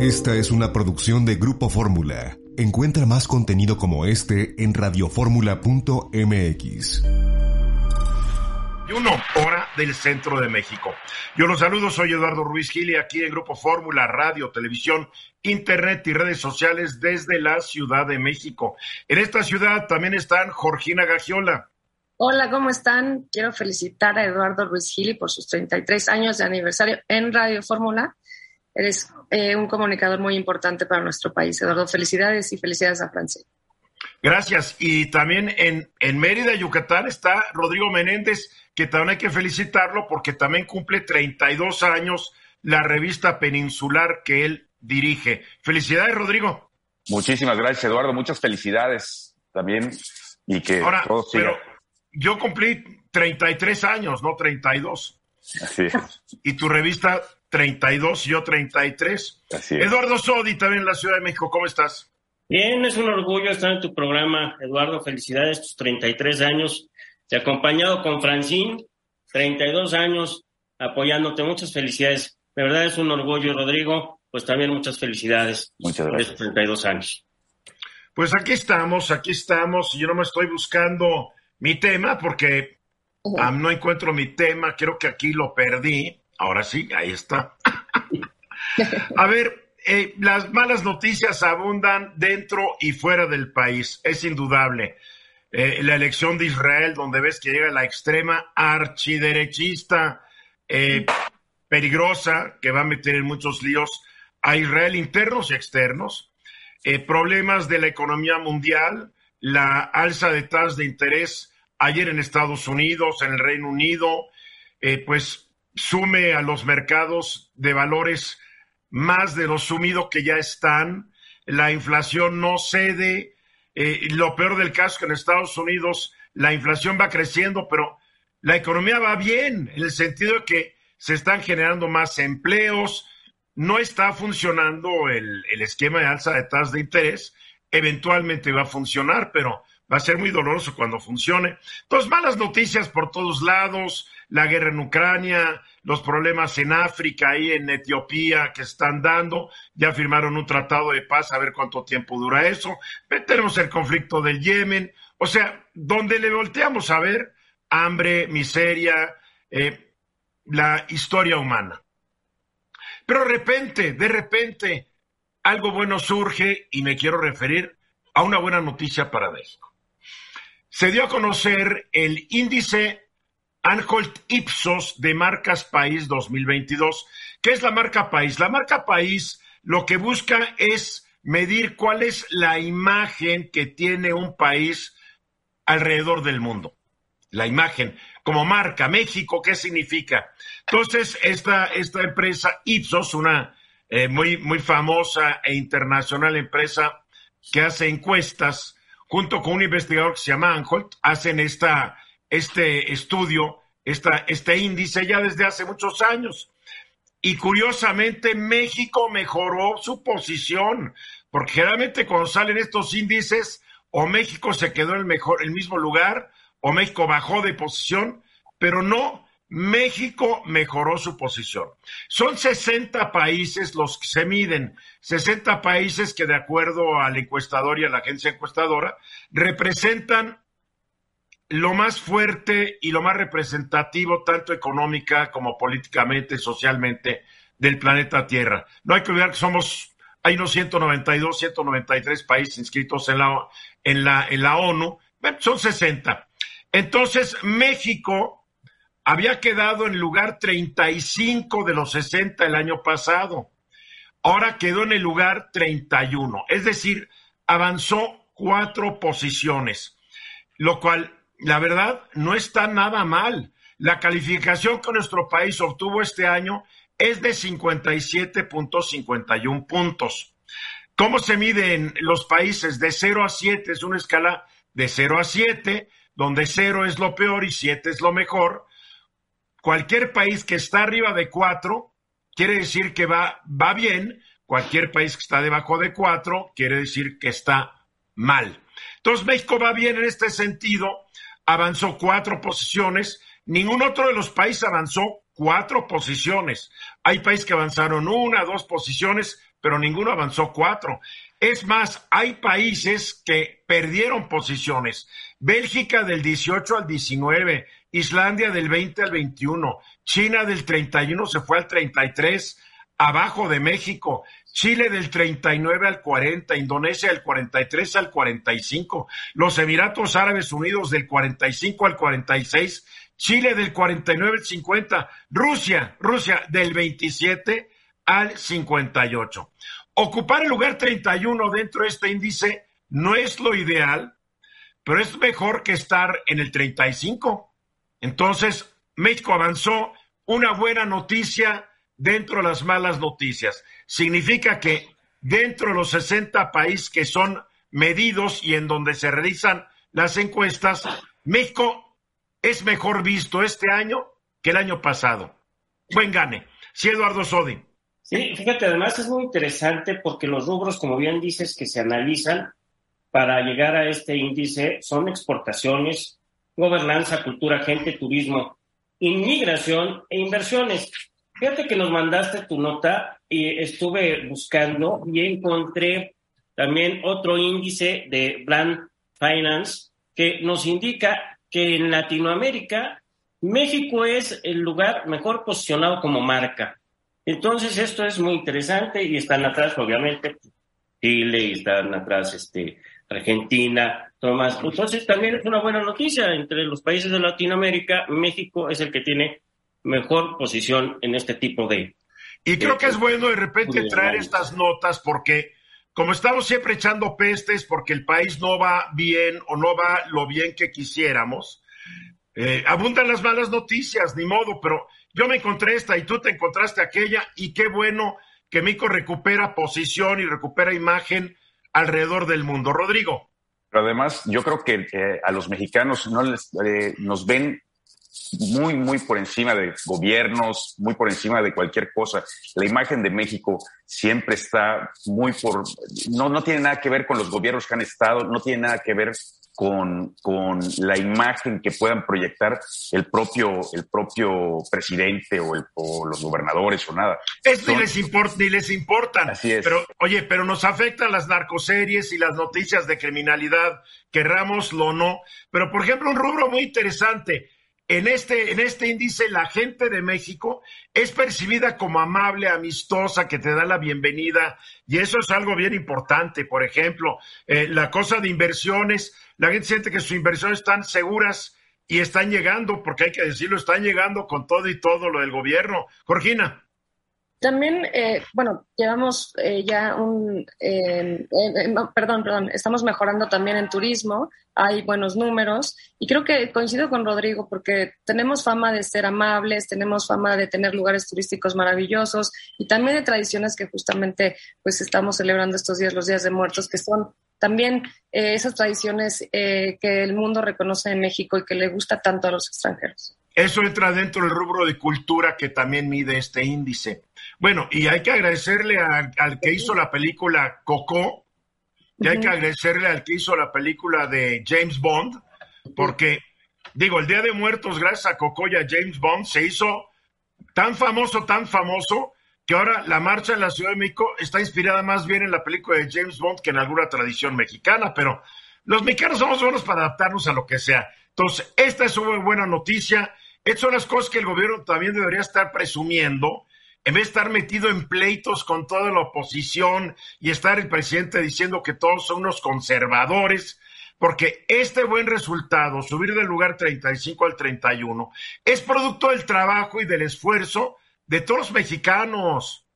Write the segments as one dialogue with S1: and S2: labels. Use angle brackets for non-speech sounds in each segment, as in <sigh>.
S1: Esta es una producción de Grupo Fórmula. Encuentra más contenido como este en radioformula.mx.
S2: Y uno hora del centro de México. Yo los saludo, soy Eduardo Ruiz Gil y aquí en Grupo Fórmula, radio, televisión, internet y redes sociales desde la Ciudad de México. En esta ciudad también están Georgina Gagiola.
S3: Hola, ¿cómo están? Quiero felicitar a Eduardo Ruiz Gili por sus 33 años de aniversario en Radio Fórmula. Eres eh, un comunicador muy importante para nuestro país. Eduardo, felicidades y felicidades a Francia.
S2: Gracias. Y también en, en Mérida, Yucatán, está Rodrigo Menéndez, que también hay que felicitarlo porque también cumple 32 años la revista peninsular que él dirige. Felicidades, Rodrigo.
S4: Muchísimas gracias, Eduardo. Muchas felicidades también y que
S2: Ahora,
S4: todo siga.
S2: pero yo cumplí 33 años, no 32.
S4: Así es.
S2: Y tu revista 32 y yo 33.
S4: Así es.
S2: Eduardo Sodi, también en la Ciudad de México, ¿cómo estás?
S5: Bien, es un orgullo estar en tu programa, Eduardo. Felicidades, tus 33 años. Te he acompañado con Francine, 32 años, apoyándote. Muchas felicidades. De verdad es un orgullo, Rodrigo. Pues también muchas felicidades
S4: Muchas
S5: por
S4: gracias.
S5: estos 32 años.
S2: Pues aquí estamos, aquí estamos. y Yo no me estoy buscando mi tema porque no encuentro mi tema. Creo que aquí lo perdí. Ahora sí, ahí está. <laughs> A ver, eh, las malas noticias abundan dentro y fuera del país. Es indudable. Eh, la elección de Israel, donde ves que llega la extrema archiderechista eh, peligrosa, que va a meter en muchos líos a Israel internos y externos problemas de la economía mundial, la alza de tasas de interés ayer en Estados Unidos, en el Reino Unido, pues sume a los mercados de valores más de lo sumido que ya están, la inflación no cede, eh, lo peor del caso es que en Estados Unidos la inflación va creciendo, pero la economía va bien, en el sentido de que se están generando más empleos, no está funcionando el, el esquema de alza de tasas de interés, eventualmente va a funcionar, pero va a ser muy doloroso cuando funcione. Entonces, malas noticias por todos lados, la guerra en Ucrania, los problemas en África y en Etiopía que están dando, ya firmaron un tratado de paz, a ver cuánto tiempo dura eso, tenemos el conflicto del Yemen, o sea, donde le volteamos a ver hambre, miseria, eh, la historia humana. Pero de repente, de repente, algo bueno surge y me quiero referir a una buena noticia para México. Se dio a conocer el índice Anholt Ipsos de Marcas País 2022. ¿Qué es la marca País? La marca País lo que busca es medir cuál es la imagen que tiene un país alrededor del mundo. La imagen como marca, México, ¿qué significa? Entonces, esta, esta empresa Ipsos, una eh, muy, muy famosa e internacional empresa que hace encuestas, junto con un investigador que se llama Anholt, hacen esta, este estudio, esta, este índice ya desde hace muchos años. Y curiosamente, México mejoró su posición, porque generalmente cuando salen estos índices, o México se quedó en el, mejor, el mismo lugar, o México bajó de posición, pero no, México mejoró su posición. Son 60 países los que se miden, 60 países que de acuerdo al encuestador y a la agencia encuestadora representan lo más fuerte y lo más representativo, tanto económica como políticamente, socialmente, del planeta Tierra. No hay que olvidar que somos, hay unos 192, 193 países inscritos en la, en la, en la ONU, son 60. Entonces, México había quedado en lugar 35 de los 60 el año pasado. Ahora quedó en el lugar 31, es decir, avanzó cuatro posiciones, lo cual, la verdad, no está nada mal. La calificación que nuestro país obtuvo este año es de 57.51 puntos. ¿Cómo se miden los países? De 0 a 7 es una escala de 0 a 7, donde 0 es lo peor y 7 es lo mejor. Cualquier país que está arriba de 4 quiere decir que va, va bien. Cualquier país que está debajo de 4 quiere decir que está mal. Entonces México va bien en este sentido, avanzó cuatro posiciones, ningún otro de los países avanzó cuatro posiciones. Hay países que avanzaron una, dos posiciones, pero ninguno avanzó cuatro. Es más, hay países que perdieron posiciones. Bélgica del 18 al 19, Islandia del 20 al 21, China del 31 se fue al 33, abajo de México, Chile del 39 al 40, Indonesia del 43 al 45, los Emiratos Árabes Unidos del 45 al 46, Chile del 49 al 50, Rusia, Rusia del 27 al 58. Ocupar el lugar 31 dentro de este índice no es lo ideal, pero es mejor que estar en el 35. Entonces, México avanzó una buena noticia dentro de las malas noticias. Significa que dentro de los 60 países que son medidos y en donde se realizan las encuestas, México es mejor visto este año que el año pasado. Buen gane. Sí, Eduardo Sodi.
S5: Sí, fíjate, además es muy interesante porque los rubros, como bien dices, que se analizan para llegar a este índice son exportaciones, gobernanza, cultura, gente, turismo, inmigración e inversiones. Fíjate que nos mandaste tu nota y estuve buscando y encontré también otro índice de Brand Finance que nos indica que en Latinoamérica México es el lugar mejor posicionado como marca. Entonces, esto es muy interesante y están atrás, obviamente, Chile y están atrás este, Argentina, Tomás. Entonces, también es una buena noticia. Entre los países de Latinoamérica, México es el que tiene mejor posición en este tipo de.
S2: Y creo que es bueno de repente traer estas notas porque, como estamos siempre echando pestes porque el país no va bien o no va lo bien que quisiéramos, eh, abundan las malas noticias, ni modo, pero yo me encontré esta y tú te encontraste aquella y qué bueno que Mico recupera posición y recupera imagen alrededor del mundo. Rodrigo.
S4: Pero además, yo creo que eh, a los mexicanos no les, eh, nos ven muy, muy por encima de gobiernos, muy por encima de cualquier cosa. La imagen de México siempre está muy por, no, no tiene nada que ver con los gobiernos que han estado, no tiene nada que ver con, con la imagen que puedan proyectar el propio, el propio presidente o, el, o los gobernadores o nada.
S2: Esto ni les importa, ni les importan.
S4: Así es.
S2: Pero, oye, pero nos afectan las narcoseries y las noticias de criminalidad, querrámoslo o no. Pero, por ejemplo, un rubro muy interesante. En este, en este índice, la gente de México es percibida como amable, amistosa, que te da la bienvenida, y eso es algo bien importante. Por ejemplo, eh, la cosa de inversiones, la gente siente que sus inversiones están seguras y están llegando, porque hay que decirlo, están llegando con todo y todo lo del gobierno. Georgina.
S3: También, eh, bueno, llevamos eh, ya un, eh, perdón, perdón, estamos mejorando también en turismo, hay buenos números y creo que coincido con Rodrigo porque tenemos fama de ser amables, tenemos fama de tener lugares turísticos maravillosos y también de tradiciones que justamente pues estamos celebrando estos días, los días de muertos, que son también esas tradiciones que el mundo reconoce en México y que le gusta tanto a los extranjeros.
S2: Eso entra dentro del rubro de cultura que también mide este índice. Bueno, y hay que agradecerle al que hizo la película Coco, y hay que agradecerle al que hizo la película de James Bond, porque, digo, el Día de Muertos, gracias a Coco y a James Bond, se hizo tan famoso, tan famoso, que ahora la marcha en la Ciudad de México está inspirada más bien en la película de James Bond que en alguna tradición mexicana, pero los mexicanos somos buenos para adaptarnos a lo que sea. Entonces, esta es una buena noticia. Estas son las cosas que el gobierno también debería estar presumiendo, en vez de estar metido en pleitos con toda la oposición y estar el presidente diciendo que todos son unos conservadores, porque este buen resultado, subir del lugar 35 al 31, es producto del trabajo y del esfuerzo de todos los mexicanos.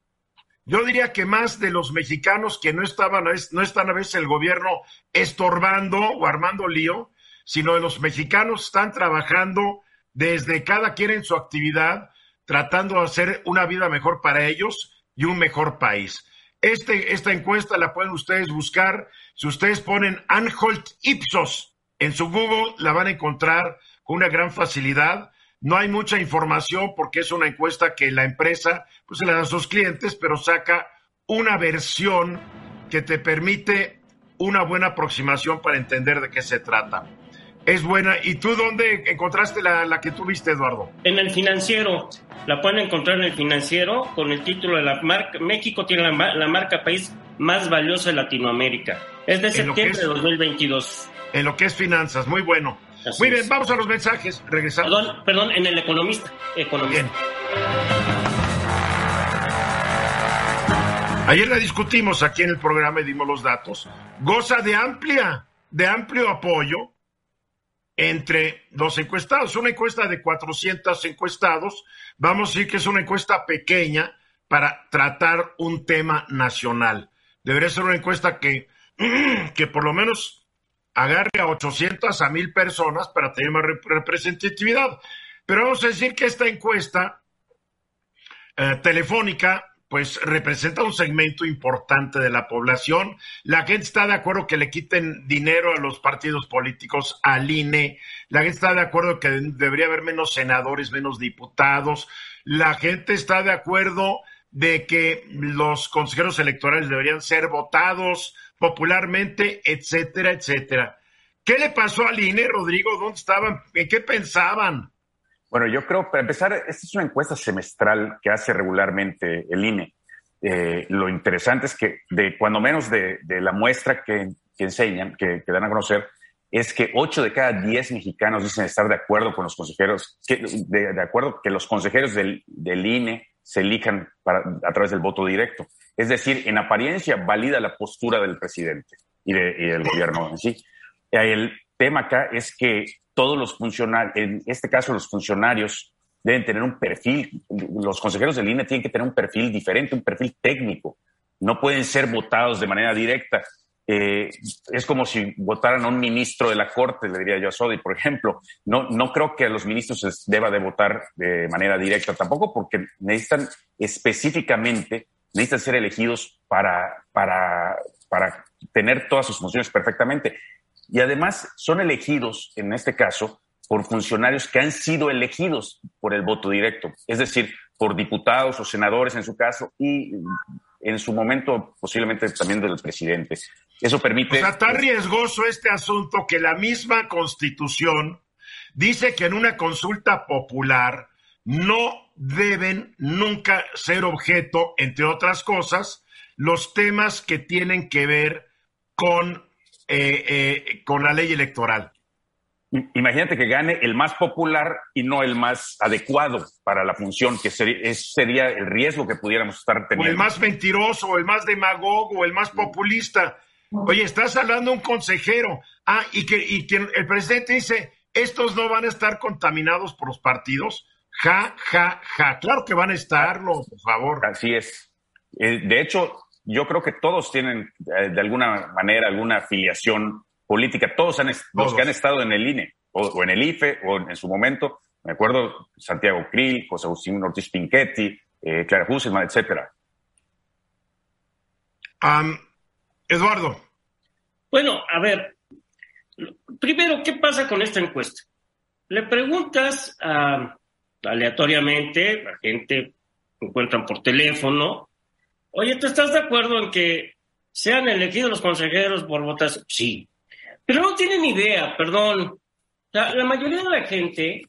S2: Yo diría que más de los mexicanos que no estaban, no están a veces el gobierno estorbando o armando lío, sino de los mexicanos están trabajando desde cada quien en su actividad tratando de hacer una vida mejor para ellos y un mejor país. Este, esta encuesta la pueden ustedes buscar. Si ustedes ponen Anholt Ipsos en su Google, la van a encontrar con una gran facilidad. No hay mucha información porque es una encuesta que la empresa pues, se la da a sus clientes, pero saca una versión que te permite una buena aproximación para entender de qué se trata. Es buena. ¿Y tú dónde encontraste la, la que tuviste, Eduardo?
S5: En el financiero. La pueden encontrar en el financiero con el título de la marca. México tiene la, marca país más valiosa de Latinoamérica. Es de septiembre de 2022.
S2: En lo que es finanzas. Muy bueno. Muy bien, vamos a los mensajes. Regresamos.
S5: Perdón, perdón, en el economista. economista. Bien.
S2: Ayer la discutimos aquí en el programa y dimos los datos. Goza de amplia, de amplio apoyo entre los encuestados. Una encuesta de 400 encuestados, vamos a decir que es una encuesta pequeña para tratar un tema nacional. Debería ser una encuesta que, <clears throat> que por lo menos agarre a 800 a 1000 personas para tener más representatividad. Pero vamos a decir que esta encuesta eh, telefónica pues representa un segmento importante de la población. La gente está de acuerdo que le quiten dinero a los partidos políticos, al INE. La gente está de acuerdo que debería haber menos senadores, menos diputados. La gente está de acuerdo de que los consejeros electorales deberían ser votados popularmente, etcétera, etcétera. ¿Qué le pasó al INE, Rodrigo? ¿Dónde estaban? ¿En qué pensaban?
S4: Bueno, yo creo, para empezar, esta es una encuesta semestral que hace regularmente el INE. Eh, lo interesante es que, de cuando menos de, la muestra que, enseñan, que, dan a conocer, es que 8 de cada 10 mexicanos dicen estar de acuerdo con los consejeros, de, acuerdo que los consejeros del, INE se elijan a través del voto directo. Es decir, en apariencia valida la postura del presidente y, y del gobierno en sí. El tema acá es que todos los funcionarios, en este caso los funcionarios, deben tener un perfil, los consejeros de línea tienen que tener un perfil diferente, un perfil técnico. No pueden ser votados de manera directa. Eh, es como si votaran a un ministro de la Corte, le diría yo a Sodi, por ejemplo. No, no creo que a los ministros se deba de votar de manera directa tampoco, porque necesitan específicamente, necesitan ser elegidos para, para, para tener todas sus funciones perfectamente. Y además son elegidos, en este caso, por funcionarios que han sido elegidos por el voto directo, es decir, por diputados o senadores en su caso y en su momento posiblemente también del presidente. Eso permite...
S2: O sea, está riesgoso este asunto que la misma constitución dice que en una consulta popular no deben nunca ser objeto, entre otras cosas, los temas que tienen que ver con eh, eh, con la ley electoral.
S4: Imagínate que gane el más popular y no el más adecuado para la función, que sería, sería el riesgo que pudiéramos estar teniendo.
S2: O el más mentiroso, el más demagogo, el más populista. Oye, estás hablando de un consejero. Ah, y que, y que el presidente dice, estos no van a estar contaminados por los partidos. Ja, ja, ja. Claro que van a estarlo, por favor.
S4: Así es. Eh, de hecho, yo creo que todos tienen eh, de alguna manera alguna afiliación política, todos, han, los que han estado en el INE o, en el IFE o en, su momento, me acuerdo Santiago Krill, José Agustín Ortiz Pinchetti, eh, Clara Husselman, etcétera.
S2: Eduardo.
S5: Bueno, a ver, primero, ¿qué pasa con esta encuesta? Le preguntas aleatoriamente, la gente encuentran por teléfono, Oye, ¿tú estás de acuerdo en que sean elegidos los consejeros por votación? Sí. Pero no tienen idea, perdón. La, mayoría de la gente,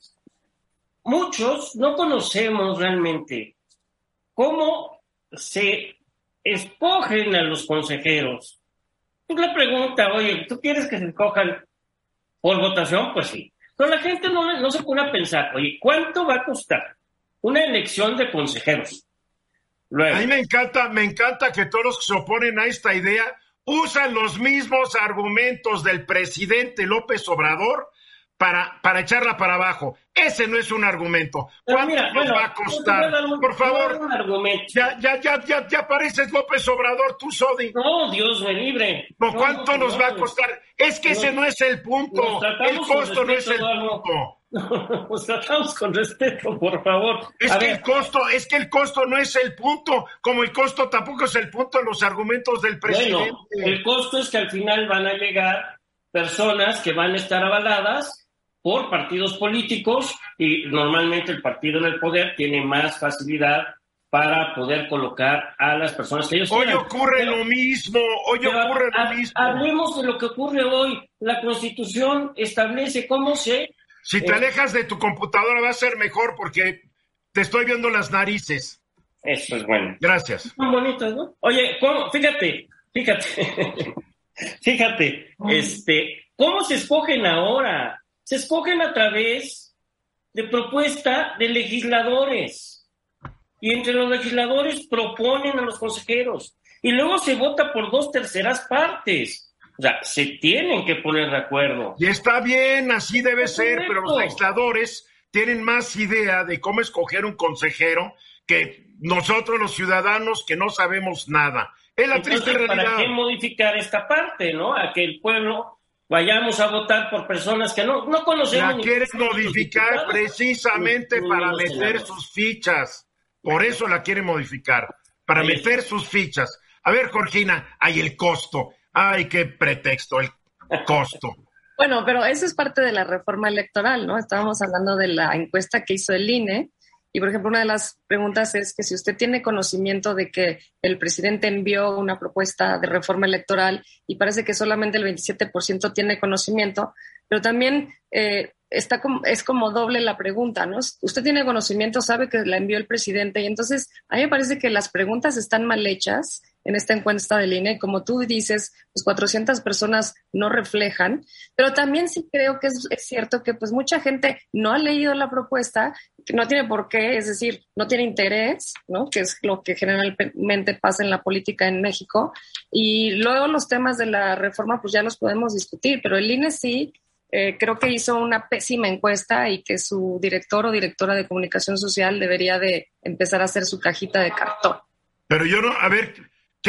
S5: muchos no conocemos realmente cómo se escogen a los consejeros. Tú le preguntas, oye, ¿tú quieres que se escojan por votación? Pues sí. Pero la gente no, no se pone a pensar, oye, ¿cuánto va a costar una elección de consejeros?
S2: A mí me encanta, me encanta que todos los que se oponen a esta idea usan los mismos argumentos del presidente López Obrador para, para echarla para abajo. Ese no es un argumento. ¿Cuánto nos va a costar? Por favor. Ya, ya, ya, ya, ya pareces López Obrador, tú, Sodi.
S5: No, Dios me libre.
S2: ¿Cuánto nos va a costar? Es que ese no es el punto. El costo no es el punto. <laughs>
S5: Nos tratamos con respeto, por favor.
S2: Es que el costo, es que el costo no es el punto, como el costo tampoco es el punto de los argumentos del presidente.
S5: Bueno, el costo es que al final van a llegar personas que van a estar avaladas por partidos políticos y normalmente el partido en el poder tiene más facilidad para poder colocar a las personas que ellos
S2: Hoy ocurre lo mismo, hoy ocurre lo mismo.
S5: Hablemos de lo que ocurre hoy. La Constitución establece cómo se...
S2: Si te eh, alejas de tu computadora va a ser mejor porque te estoy viendo las narices.
S5: Eso es bueno.
S2: Gracias.
S5: Son bonitas, ¿no? Oye, fíjate, fíjate, <laughs> fíjate, este, ¿cómo se escogen ahora? Se escogen a través de propuesta de legisladores y entre los legisladores proponen a los consejeros y luego se vota por dos terceras partes. O sea, se tienen que poner de acuerdo.
S2: Y está bien, así debe ser, pero los legisladores tienen más idea de cómo escoger un consejero que nosotros los ciudadanos que no sabemos nada. Es la triste realidad.
S5: ¿Para qué modificar esta parte, no? A que el pueblo vayamos a votar por personas que no, no conocemos.
S2: La quieren modificar precisamente para meter sus fichas. Por eso la quiere modificar, para meter sus fichas. A ver, Jorgina, hay el costo. Ay, qué pretexto, el costo.
S3: Bueno, pero eso es parte de la reforma electoral, ¿no? Estábamos hablando de la encuesta que hizo el INE. Y, por ejemplo, una de las preguntas es que si usted tiene conocimiento de que el presidente envió una propuesta de reforma electoral y parece que solamente el 27% tiene conocimiento, pero también eh, está como, es como doble la pregunta, ¿no? Usted tiene conocimiento, sabe que la envió el presidente y entonces a mí me parece que las preguntas están mal hechas en esta encuesta del INE. Como tú dices, pues 400 personas no reflejan, pero también sí creo que es, cierto que pues mucha gente no ha leído la propuesta, no tiene por qué, es decir, no tiene interés, ¿no? Que es lo que generalmente pasa en la política en México. Y luego los temas de la reforma pues ya los podemos discutir, pero el INE sí eh, creo que hizo una pésima encuesta y que su director o directora de comunicación social debería de empezar a hacer su cajita de cartón.
S2: Pero yo no, a ver,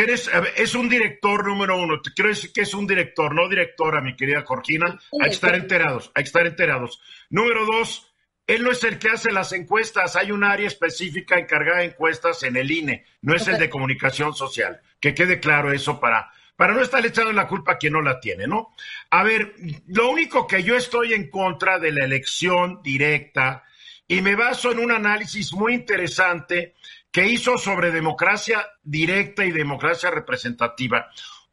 S2: eres? es un director número uno. Te quiero decir que es un director, no directora, mi querida Jorgina. Hay que estar enterados, hay que estar enterados. Número dos, él no es el que hace las encuestas. Hay un área específica encargada de encuestas en el INE. No es el de comunicación social. Que quede claro eso para para no estar echando la culpa a quien no la tiene, ¿no? A ver, lo único que yo estoy en contra de la elección directa y me baso en un análisis muy interesante que hizo sobre democracia directa y democracia representativa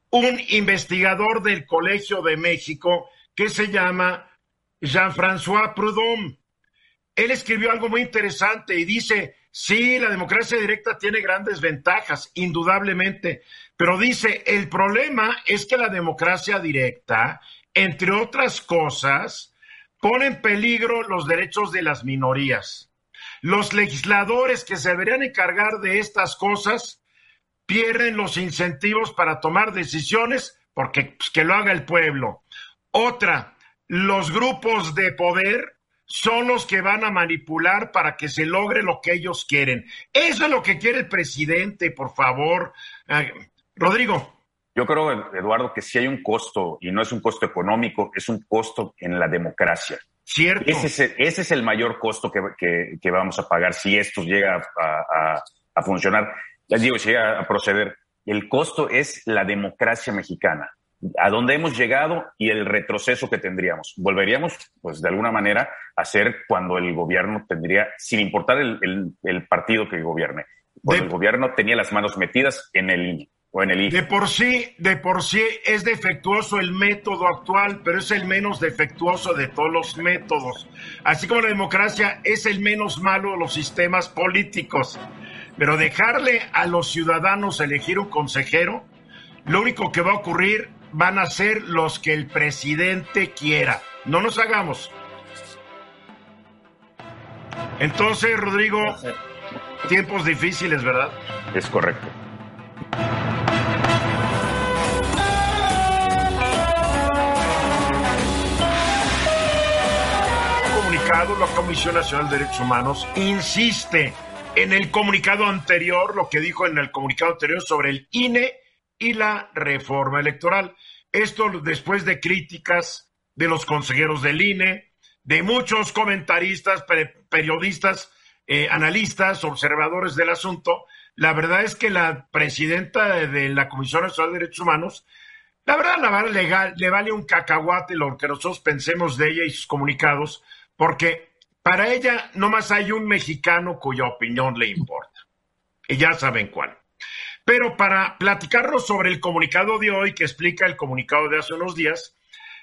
S2: un investigador del Colegio de México que se llama Jean-François Proudhon. Él escribió algo muy interesante y dice, sí, la democracia directa tiene grandes ventajas, indudablemente, pero dice, el problema es que la democracia directa, entre otras cosas, pone en peligro los derechos de las minorías. Los legisladores que se deberían encargar de estas cosas pierden los incentivos para tomar decisiones porque pues, que lo haga el pueblo. Otra, los grupos de poder son los que van a manipular para que se logre lo que ellos quieren. Eso es lo que quiere el presidente, por favor. Rodrigo.
S4: Yo creo, Eduardo, que si hay un costo, y no es un costo económico, es un costo en la democracia.
S2: Cierto.
S4: Ese es el, mayor costo que, vamos a pagar si esto llega a, funcionar. Ya digo, si llega a proceder. El costo es la democracia mexicana, a dónde hemos llegado y el retroceso que tendríamos. Volveríamos, pues, de alguna manera, a ser cuando el gobierno tendría, sin importar el, partido que gobierne, cuando el gobierno tenía las manos metidas en el INE.
S2: De por sí, de por sí es defectuoso el método actual, pero es el menos defectuoso de todos los métodos. Así como la democracia es el menos malo de los sistemas políticos. Pero dejarle a los ciudadanos elegir un consejero, lo único que va a ocurrir van a ser los que el presidente quiera. No nos hagamos. Entonces, Rodrigo, tiempos difíciles, ¿verdad?
S4: Es correcto.
S2: La Comisión Nacional de Derechos Humanos insiste en el comunicado anterior, lo que dijo en el comunicado anterior sobre el INE y la reforma electoral. Esto después de críticas de los consejeros del INE, de muchos comentaristas, periodistas, eh, analistas, observadores del asunto, la verdad es que la presidenta de la Comisión Nacional de Derechos Humanos, la verdad, la verdad legal, le vale un cacahuate lo que nosotros pensemos de ella y sus comunicados, porque para ella nomás hay un mexicano cuya opinión le importa. Y ya saben cuál. Pero para platicarnos sobre el comunicado de hoy, que explica el comunicado de hace unos días,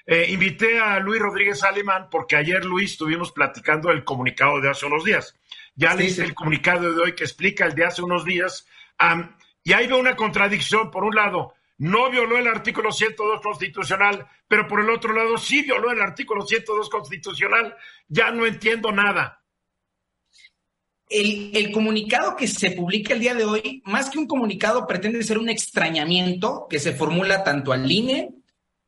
S2: eh, invité a Luis Rodríguez Alemán porque ayer, Luis, estuvimos platicando el comunicado de hace unos días. Ya le hice el comunicado de hoy que explica el de hace unos días. y ahí veo una contradicción. Por un lado, no violó el artículo 102 constitucional, pero por el otro lado sí violó el artículo 102 constitucional. Ya no entiendo nada.
S6: El, comunicado que se publica el día de hoy, más que un comunicado, pretende ser un extrañamiento que se formula tanto al INE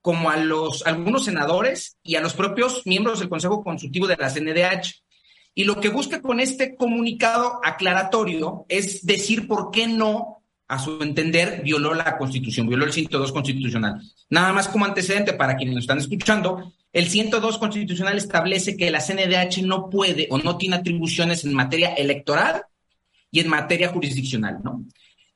S6: como a los algunos senadores y a los propios miembros del Consejo Consultivo de la CNDH. Y lo que busca con este comunicado aclaratorio es decir por qué no a su entender, violó la Constitución, violó el 102 constitucional. Nada más como antecedente para quienes nos están escuchando, el 102 constitucional establece que la CNDH no puede o no tiene atribuciones en materia electoral y en materia jurisdiccional, ¿no?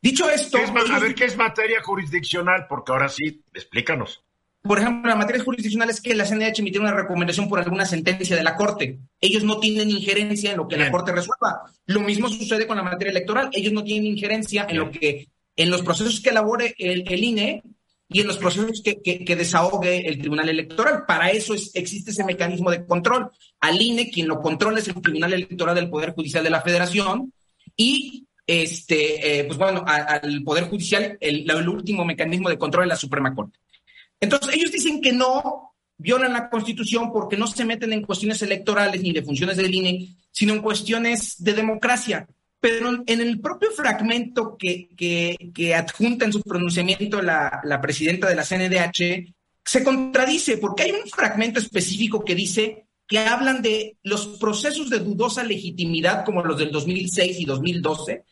S6: Dicho esto...
S2: a ver, ¿qué es materia jurisdiccional? Porque ahora sí, explícanos.
S6: Por ejemplo, la materia jurisdiccional es que la CNDH emitió una recomendación por alguna sentencia de la Corte. Ellos no tienen injerencia en lo que la Corte resuelva. Lo mismo sucede con la materia electoral. Ellos no tienen injerencia en lo que, en los procesos que elabore el, INE y en los procesos que, desahogue el Tribunal Electoral. Para eso existe ese mecanismo de control. Al INE, quien lo controla es el Tribunal Electoral del Poder Judicial de la Federación y este, eh, pues bueno, al Poder Judicial, el, el último mecanismo de control es la Suprema Corte. Entonces, ellos dicen que no violan la Constitución porque no se meten en cuestiones electorales ni de funciones del INE, sino en cuestiones de democracia. Pero en el propio fragmento que, que, adjunta en su pronunciamiento la, la presidenta de la CNDH, se contradice porque hay un fragmento específico que dice que hablan de los procesos de dudosa legitimidad como los del 2006 y 2012,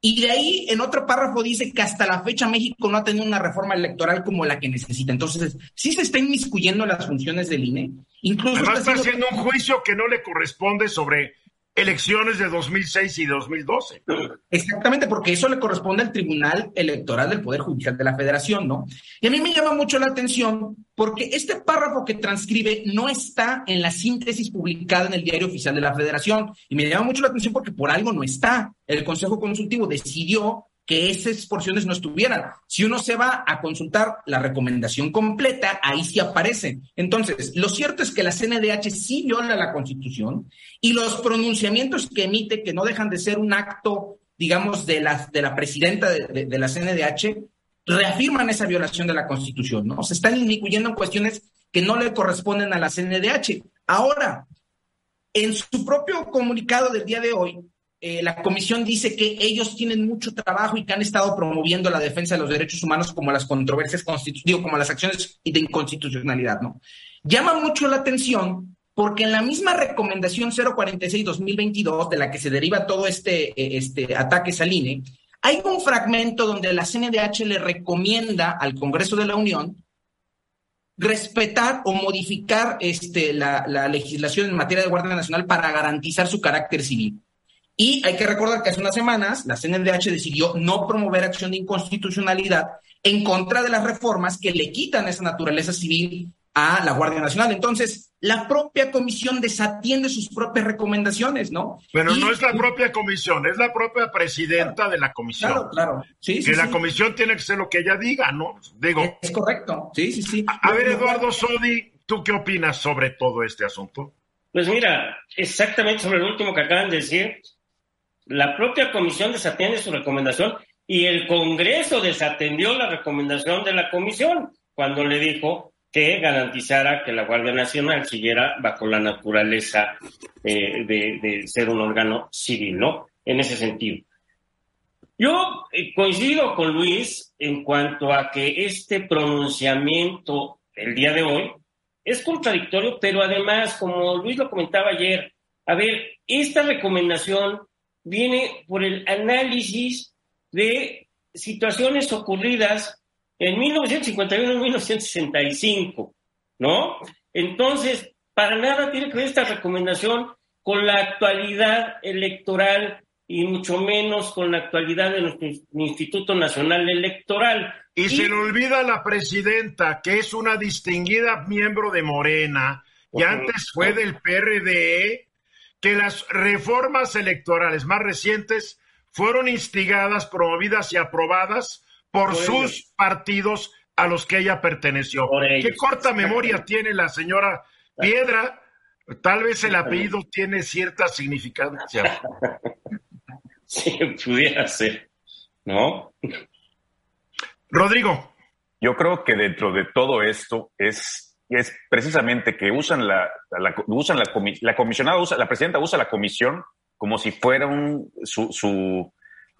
S6: y de ahí, en otro párrafo, dice que hasta la fecha México no ha tenido una reforma electoral como la que necesita. Entonces, sí se está inmiscuyendo las funciones del INE.
S2: Incluso Además, está, haciendo un juicio que no le corresponde sobre elecciones de 2006 y 2012.
S6: Exactamente, porque eso le corresponde al Tribunal Electoral del Poder Judicial de la Federación, ¿no? Y a mí me llama mucho la atención porque este párrafo que transcribe no está en la síntesis publicada en el Diario Oficial de la Federación. Y me llama mucho la atención porque por algo no está. El Consejo Consultivo decidió que esas porciones no estuvieran. Si uno se va a consultar la recomendación completa, ahí sí aparece. Entonces, lo cierto es que la CNDH sí viola la Constitución y los pronunciamientos que emite, que no dejan de ser un acto, digamos, de la, de la presidenta de, la CNDH, reafirman esa violación de la Constitución, ¿no? Se están incluyendo en cuestiones que no le corresponden a la CNDH. Ahora, en su propio comunicado del día de hoy, eh, la comisión dice que ellos tienen mucho trabajo y que han estado promoviendo la defensa de los derechos humanos como las controversias constitutivas, como las acciones de inconstitucionalidad, ¿no? Llama mucho la atención porque en la misma recomendación 046-2022, de la que se deriva todo este, eh, este ataque al INE, hay un fragmento donde la CNDH le recomienda al Congreso de la Unión respetar o modificar este, la legislación en materia de Guardia Nacional para garantizar su carácter civil. Y hay que recordar que hace unas semanas la CNDH decidió no promover acción de inconstitucionalidad en contra de las reformas que le quitan esa naturaleza civil a la Guardia Nacional. Entonces, la propia comisión desatiende sus propias recomendaciones, ¿no?
S2: Pero no es la propia comisión, es la propia presidenta de la comisión.
S6: Claro, claro. Sí,
S2: que la comisión tiene que ser lo que ella diga, ¿no?
S6: Digo. Es, correcto. Sí, sí, sí.
S2: A, a ver, Eduardo Sodi, ¿tú qué opinas sobre todo este asunto?
S5: Pues mira, exactamente sobre lo último que acaban de decir, la propia comisión desatiende su recomendación y el Congreso desatendió la recomendación de la comisión cuando le dijo que garantizara que la Guardia Nacional siguiera bajo la naturaleza eh, de, ser un órgano civil, ¿no? En ese sentido. Yo eh, coincido con Luis en cuanto a que este pronunciamiento el día de hoy es contradictorio, pero además, como Luis lo comentaba ayer, a ver, esta recomendación viene por el análisis de situaciones ocurridas en 1951 y 1965, ¿no? Entonces, para nada tiene que ver esta recomendación con la actualidad electoral y mucho menos con la actualidad de nuestro Instituto Nacional Electoral.
S2: Y, se le olvida a la presidenta, que es una distinguida miembro de Morena, y antes fue del PRD, que las reformas electorales más recientes fueron instigadas, promovidas y aprobadas por, sus partidos a los que ella perteneció. Qué corta memoria tiene la señora Piedra. Tal vez el apellido tiene cierta significancia. <laughs>
S5: Sí, pudiera ser, ¿no?
S2: Rodrigo.
S4: Yo creo que dentro de todo esto es, es precisamente que usan la, usan la, la comisionada, usa, la presidenta usa la comisión como si fuera un, su, su,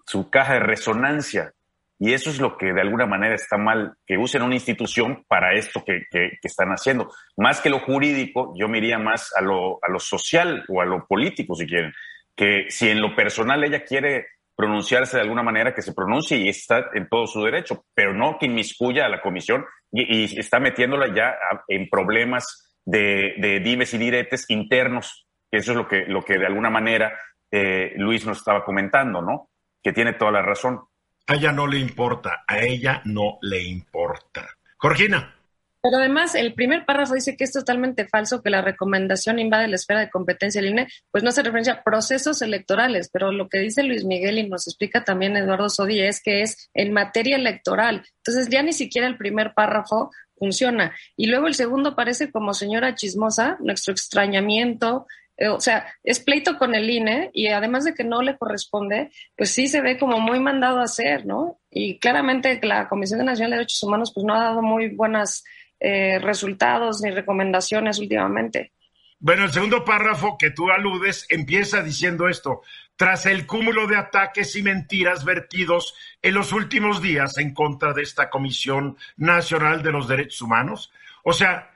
S4: su caja de resonancia. Y eso es lo que de alguna manera está mal, que usen una institución para esto que, que, están haciendo. Más que lo jurídico, yo me iría más a lo, a lo social o a lo político, si quieren que si en lo personal ella quiere pronunciarse de alguna manera, que se pronuncie y está en todo su derecho, pero no que inmiscuya a la comisión y, está metiéndola ya en problemas de, de, dimes y diretes internos, que eso es lo que, lo que de alguna manera eh, Luis nos estaba comentando, ¿no? Que tiene toda la razón.
S2: A ella no le importa, a ella no le importa. Georgina.
S3: Pero además, el primer párrafo dice que es totalmente falso, que la recomendación invade la esfera de competencia del INE, pues no hace referencia a procesos electorales, pero lo que dice Luis Miguel y nos explica también Eduardo Sodi es que es en materia electoral. Entonces, ya ni siquiera el primer párrafo funciona. Y luego el segundo parece como señora chismosa, nuestro extrañamiento, eh, o sea, es pleito con el INE y además de que no le corresponde, pues sí se ve como muy mandado a hacer, ¿no? Y claramente la Comisión Nacional de Derechos Humanos pues no ha dado muy buenas eh, resultados ni recomendaciones últimamente.
S2: Bueno, el segundo párrafo que tú aludes empieza diciendo esto. Tras el cúmulo de ataques y mentiras vertidos en los últimos días en contra de esta Comisión Nacional de los Derechos Humanos. O sea,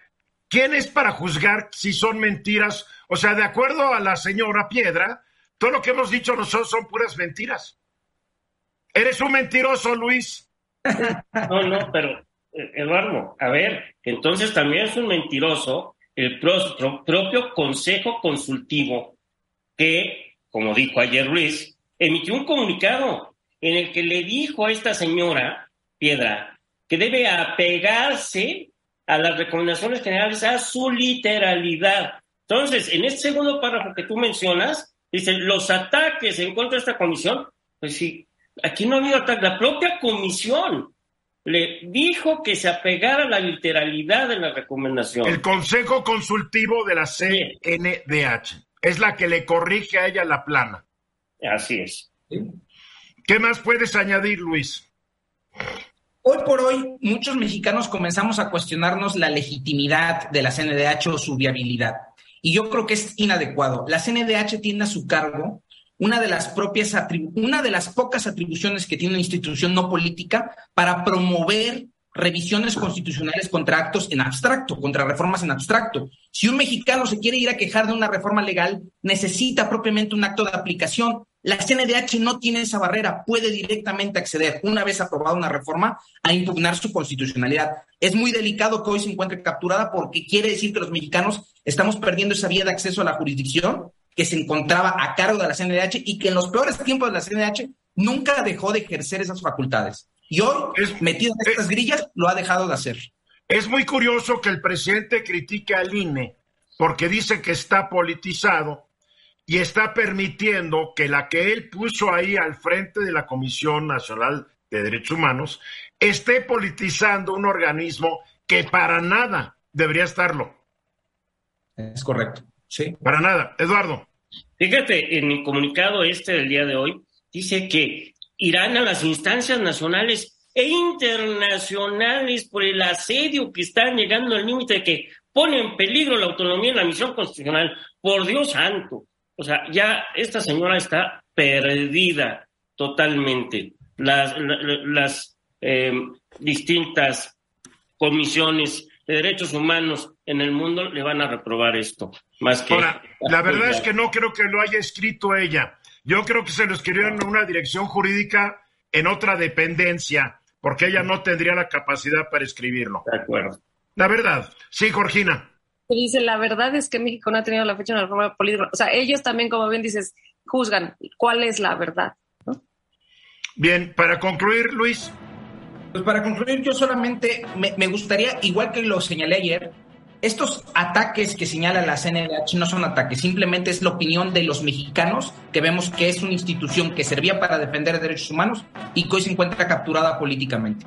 S2: ¿quién es para juzgar si son mentiras? O sea, de acuerdo a la señora Piedra, todo lo que hemos dicho nosotros son puras mentiras. ¿Eres un mentiroso, Luis? <laughs>
S5: No, no, pero Eduardo, a ver, entonces también es un mentiroso el propio Consejo Consultivo que, como dijo ayer Luis, emitió un comunicado en el que le dijo a esta señora, Piedra, que debe apegarse a las recomendaciones generales, a su literalidad. Entonces, en este segundo párrafo que tú mencionas, dice, los ataques en contra de esta comisión, pues sí, aquí no ha habido ataques, la propia comisión le dijo que se apegara a la literalidad de la recomendación.
S2: El Consejo Consultivo de la CNDH es la que le corrige a ella la plana.
S5: Así es.
S2: ¿Qué más puedes añadir, Luis?
S6: Hoy por hoy, muchos mexicanos comenzamos a cuestionarnos la legitimidad de la CNDH o su viabilidad. Y yo creo que es inadecuado. La CNDH tiene a su cargo una de las propias una de las pocas atribuciones que tiene una institución no política para promover revisiones constitucionales contra actos en abstracto, contra reformas en abstracto. Si un mexicano se quiere ir a quejar de una reforma legal, necesita propiamente un acto de aplicación. La CNDH no tiene esa barrera, puede directamente acceder, una vez aprobada una reforma, a impugnar su constitucionalidad. Es muy delicado que hoy se encuentre capturada porque quiere decir que los mexicanos estamos perdiendo esa vía de acceso a la jurisdicción que se encontraba a cargo de la CNDH y que en los peores tiempos de la CNDH nunca dejó de ejercer esas facultades. Y hoy, metido en estas grillas, lo ha dejado de hacer.
S2: Es muy curioso que el presidente critique al INE porque dice que está politizado y está permitiendo que la que él puso ahí al frente de la Comisión Nacional de Derechos Humanos esté politizando un organismo que para nada debería estarlo.
S6: Es correcto. Sí.
S2: Para nada. Eduardo.
S5: Fíjate, en el comunicado este del día de hoy, dice que irán a las instancias nacionales e internacionales por el asedio que están llegando al límite de que pone en peligro la autonomía y la misión constitucional. Por Dios santo. O sea, ya esta señora está perdida totalmente. Las, las eh, distintas comisiones de derechos humanos en el mundo le van a reprobar esto. Más que
S2: Ahora, la verdad es que no creo que lo haya escrito ella. Yo creo que se lo escribió en una dirección jurídica en otra dependencia, porque ella no tendría la capacidad para escribirlo.
S5: De acuerdo.
S2: La verdad. Sí, Jorgina.
S3: dice, la verdad es que México no ha tenido la fecha de la reforma política. O sea, ellos también, como bien dices, juzgan cuál es la verdad.
S2: Bien, para concluir, Luis.
S6: Pues para concluir, yo solamente me, gustaría, igual que lo señalé ayer, estos ataques que señala la CNDH no son ataques, simplemente es la opinión de los mexicanos que vemos que es una institución que servía para defender derechos humanos y que hoy se encuentra capturada políticamente.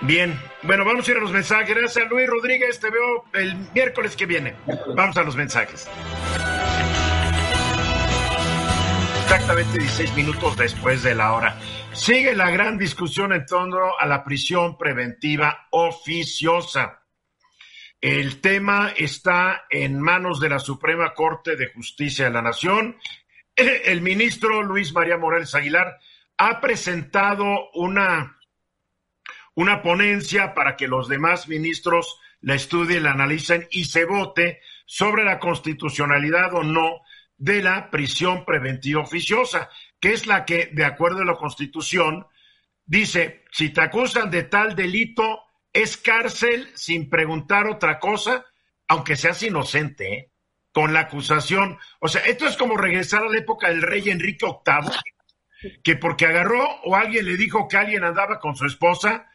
S2: Bien, bueno, vamos a ir a los mensajes. Gracias, Luis Rodríguez. Te veo el miércoles que viene. Vamos a los mensajes. Exactamente 16 minutos después de la hora. Sigue la gran discusión en torno a la prisión preventiva oficiosa. El tema está en manos de la Suprema Corte de Justicia de la Nación. <laughs> El ministro Luis María Morales Aguilar ha presentado una, una ponencia para que los demás ministros la estudien, la analicen y se vote sobre la constitucionalidad o no de la prisión preventiva oficiosa, que es la que, de acuerdo a la Constitución, dice, si te acusan de tal delito, es cárcel sin preguntar otra cosa, aunque seas inocente, ¿eh? con la acusación. O sea, esto es como regresar a la época del rey Enrique VIII, que porque agarró o alguien le dijo que alguien andaba con su esposa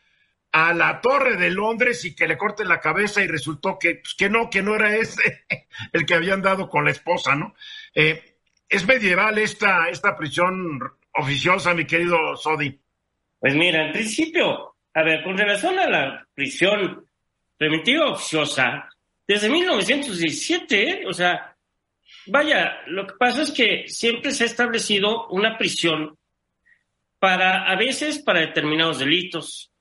S2: a la torre de Londres y que le corten la cabeza y resultó que, pues, que no, que no era ese <laughs> el que habían dado con la esposa, ¿no? Eh, es medieval esta, esta prisión oficiosa, mi querido Sodi.
S5: Pues mira, en principio a ver, con relación a la prisión preventiva oficiosa, desde 1917, o sea, vaya, lo que pasa es que siempre se ha establecido una prisión para, a veces para determinados delitos,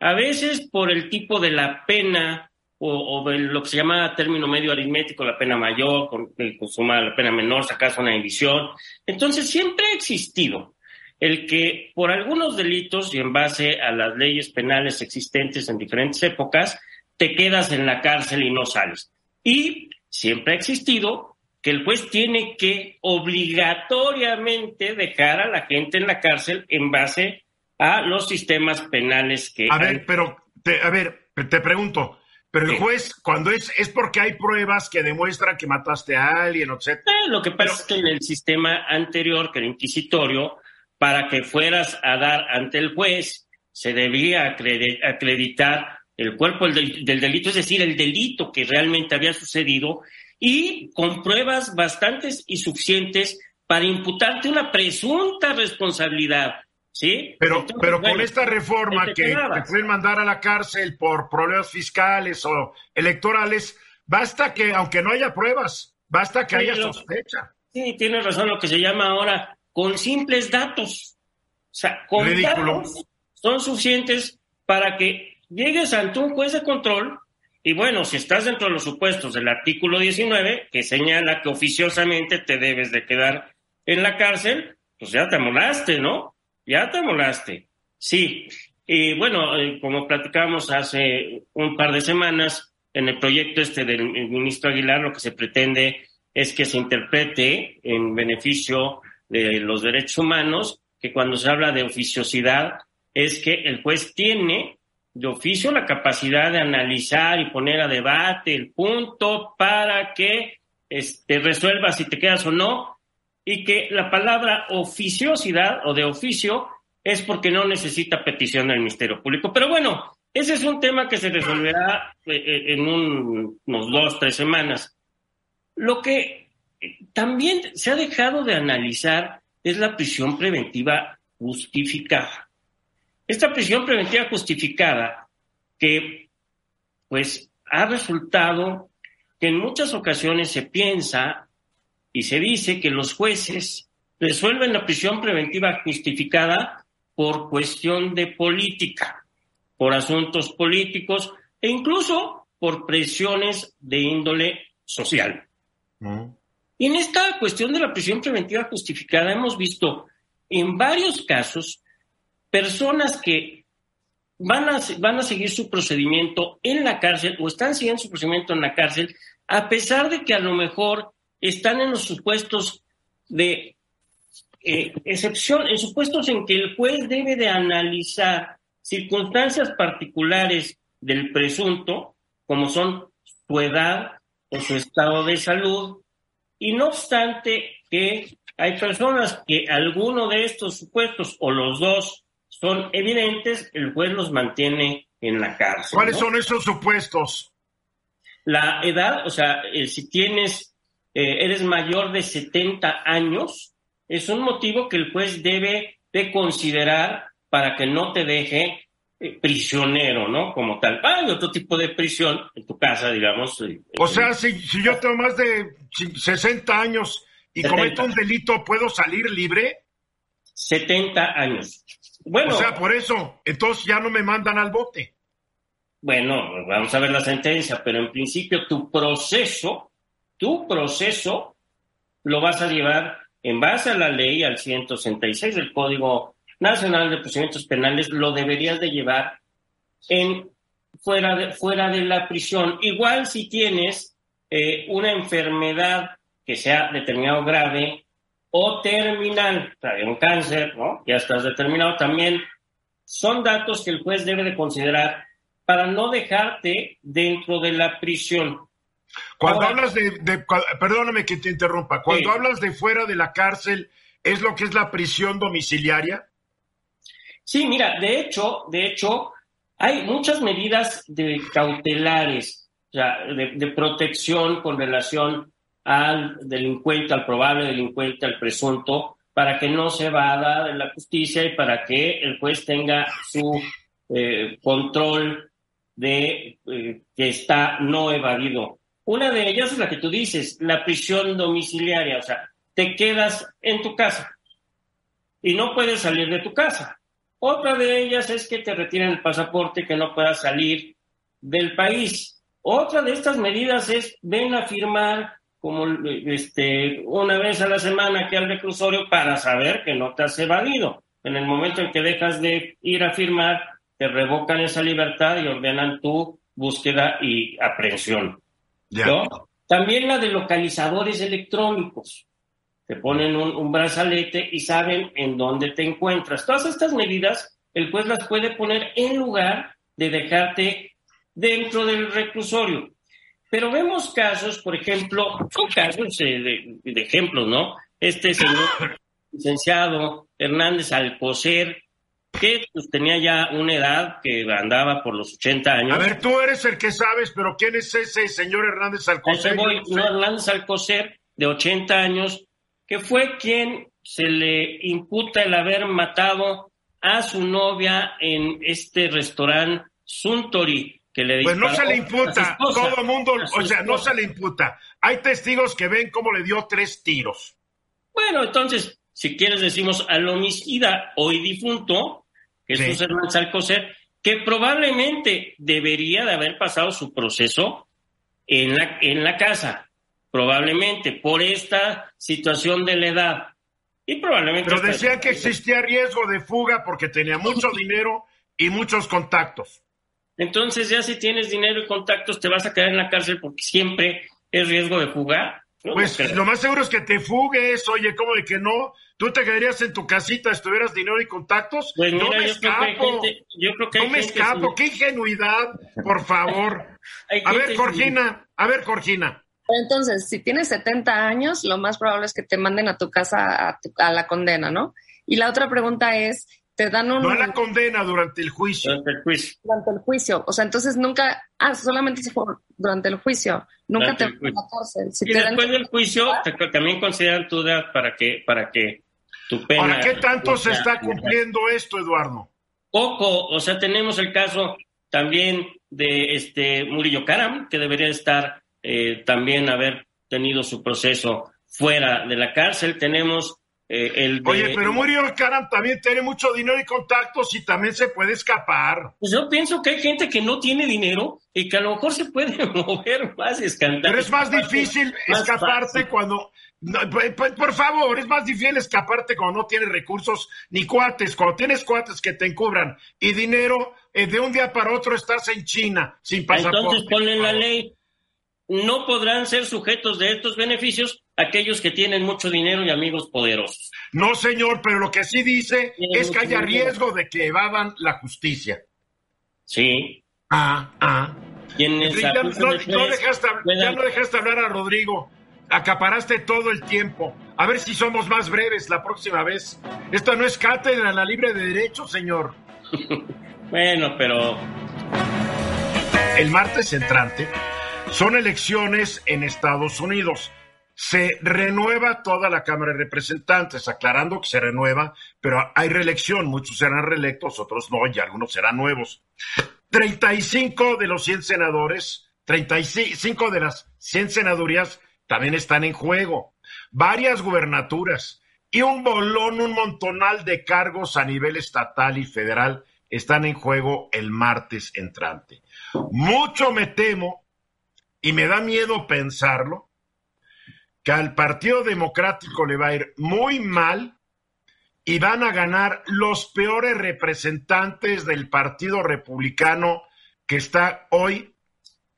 S5: a veces por el tipo de la pena o, o lo que se llama término medio aritmético, la pena mayor, con, consuma la pena menor, sacas una división. Entonces siempre ha existido el que por algunos delitos y en base a las leyes penales existentes en diferentes épocas, te quedas en la cárcel y no sales. Y siempre ha existido que el juez tiene que obligatoriamente dejar a la gente en la cárcel en base a los sistemas penales que...
S2: A ver, pero, te, a ver, te pregunto, pero el juez, cuando es, es porque hay pruebas que demuestran que mataste a alguien, etc.
S5: Eh, lo que pasa es que en el sistema anterior, que era inquisitorio, para que fueras a dar ante el juez, se debía acreditar el cuerpo del, delito, es decir, el delito que realmente había sucedido, y con pruebas bastantes y suficientes para imputarte una presunta responsabilidad. ¿Sí?
S2: Pero, pero con esta reforma que te pueden mandar a la cárcel por problemas fiscales o electorales, basta que, aunque no haya pruebas, basta que haya sospecha.
S5: Sí, tienes razón, lo que se llama ahora con simples datos. O sea, con datos son suficientes para que llegues ante un juez de control y bueno, si estás dentro de los supuestos del artículo 19, que señala que oficiosamente te debes de quedar en la cárcel, pues ya te molaste, ¿no? Ya te molaste. Sí. Y bueno, eh, como platicábamos hace un par de semanas, en el proyecto este del ministro Aguilar, lo que se pretende es que se interprete en beneficio de los derechos humanos, que cuando se habla de oficiosidad es que el juez tiene de oficio la capacidad de analizar y poner a debate el punto para que este, resuelva si te quedas o no, y que la palabra oficiosidad o de oficio es porque no necesita petición del Ministerio Público. Pero bueno, ese es un tema que se resolverá eh, eh, en unos dos, tres semanas. Lo que también se ha dejado de analizar es la prisión preventiva justificada. Esta prisión preventiva justificada que pues ha resultado que en muchas ocasiones se piensa y se dice que los jueces resuelven la prisión preventiva justificada por cuestión de política, por asuntos políticos e incluso por presiones de índole social. Mm. Y en esta cuestión de la prisión preventiva justificada hemos visto en varios casos personas que van a, van a seguir su procedimiento en la cárcel o están siguiendo su procedimiento en la cárcel, a pesar de que a lo mejor están en los supuestos de eh, excepción, en supuestos en que el juez debe de analizar circunstancias particulares del presunto, como son su edad o su estado de salud. Y no obstante que hay personas que alguno de estos supuestos o los dos son evidentes, el juez los mantiene en la cárcel.
S2: ¿Cuáles son esos supuestos?
S5: La edad, o sea, eh, si tienes, eh, eres mayor de 70 años, es un motivo que el juez debe de considerar para que no te deje eh, prisionero, ¿no? Como tal. Hay otro tipo de prisión en tu casa, digamos.
S2: O sea, si, si yo tengo más de 60 años y cometo un delito, ¿puedo salir libre?
S5: 70 años. Bueno.
S2: O sea, por eso, entonces ya no me mandan al bote.
S5: Bueno, vamos a ver la sentencia, pero en principio tu proceso, tu proceso lo vas a llevar en base a la ley, al 166 del Código Nacional de Procedimientos Penales, lo deberías de llevar en fuera de, fuera de la prisión. Igual si tienes eh, una enfermedad que sea determinado grave o terminal, un cáncer, ¿no? Ya estás determinado también. Son datos que el juez debe de considerar para no dejarte dentro de la prisión.
S2: Cuando hablas de, perdóname que te interrumpa, cuando hablas de fuera de la cárcel, ¿es lo que es la prisión domiciliaria?
S5: Sí, mira, de hecho, de hecho, hay muchas medidas de cautelares, o sea, de, protección con relación al delincuente, al probable delincuente, al presunto, para que no se vada de la justicia y para que el juez tenga su eh, control de eh, que está no evadido. Una de ellas es la que tú dices, la prisión domiciliaria, o sea, te quedas en tu casa y no puedes salir de tu casa. Otra de ellas es que te retiran el pasaporte, que no puedas salir del país. Otra de estas medidas es ven a firmar como este una vez a la semana aquí al reclusorio para saber que no te has evadido. En el momento en que dejas de ir a firmar, te revocan esa libertad y ordenan tu búsqueda y aprehensión. También la de localizadores electrónicos. Te ponen un, brazalete y saben en dónde te encuentras. Todas estas medidas, el juez las puede poner en lugar de dejarte dentro del reclusorio. Pero vemos casos, por ejemplo, son casos de, de ejemplos, ¿no? Este señor licenciado Hernández Alcocer, que pues, tenía ya una edad que andaba por los 80 años.
S2: A ver, tú eres el que sabes, pero ¿quién es ese señor Hernández Alcocer?
S5: Voy, no, Hernández Alcocer, de 80 años, que fue quien se le imputa el haber matado a su novia en este restaurante Suntory. Que le
S2: pues no se le imputa, todo el mundo, o sea, no se le imputa. Hay testigos que ven cómo le dio tres tiros.
S5: Bueno, entonces, si quieres decimos al homicida hoy difunto, Jesús Hernández Alcocer, que probablemente debería de haber pasado su proceso en la, en la casa, probablemente por esta situación de la edad. Y probablemente...
S2: Pero decía que existía riesgo de fuga porque tenía mucho dinero y muchos contactos.
S5: Entonces ya si tienes dinero y contactos te vas a quedar en la cárcel porque siempre es riesgo de
S2: Pues lo más seguro es que te fugues, oye, ¿cómo de que no? ¿Tú te quedarías en tu casita, estuvieras dinero y contactos?
S5: Pues no me escapo. yo creo que
S2: no me escapo, qué ingenuidad, por favor. <laughs> a ver, Jorgina, a ver, Jorgina.
S3: Entonces, si tienes 70 años, lo más probable es que te manden a tu casa a, a la condena, ¿no? Y la otra pregunta es, te dan un...
S2: No la condena durante el juicio.
S5: Durante el juicio.
S3: Durante el juicio. O sea, entonces nunca... Ah, solamente se fue durante el juicio. Nunca te van a la cárcel.
S5: y después del juicio también consideran tu edad para que, para que tu pena...
S2: ¿Para qué tanto se está cumpliendo esto, Eduardo?
S5: Poco. O sea, tenemos el caso también de este Murillo Karam, que debería estar eh, también haber tenido su proceso fuera de la cárcel. Tenemos eh,
S2: Oye, pero Muriel Karam también tiene mucho dinero y contactos y también se puede escapar.
S5: Pues yo pienso que hay gente que no tiene dinero y que a lo mejor se puede <laughs> mover más y
S2: Pero es más difícil escaparte cuando... por favor, es más difícil escaparte cuando no tienes recursos ni cuates. Cuando tienes cuates que te encubran y dinero, eh, de un día para otro estás en China sin pasaporte.
S5: Entonces ponle la ley. No podrán ser sujetos de estos beneficios aquellos que tienen mucho dinero y amigos poderosos.
S2: No, señor, pero lo que sí dice es que haya riesgo de que evadan la justicia.
S5: Sí.
S2: Ah, ah. ya, no, dejaste, hablar a Rodrigo. Acaparaste todo el tiempo. A ver si somos más breves la próxima vez. Esto no es cátedra la libre de derecho, señor. <laughs>
S5: bueno, pero.
S2: El martes entrante son elecciones en Estados Unidos. Se renueva toda la Cámara de Representantes, aclarando que se renueva, pero hay reelección. Muchos serán reelectos, otros no, y algunos serán nuevos. 35 de los 100 senadores, 35 de las 100 senadurías también están en juego. Varias gubernaturas y un bolón, un montonal de cargos a nivel estatal y federal están en juego el martes entrante. Mucho me temo, y me da miedo pensarlo, que al Partido Democrático le va a ir muy mal y van a ganar los peores representantes del Partido Republicano que está hoy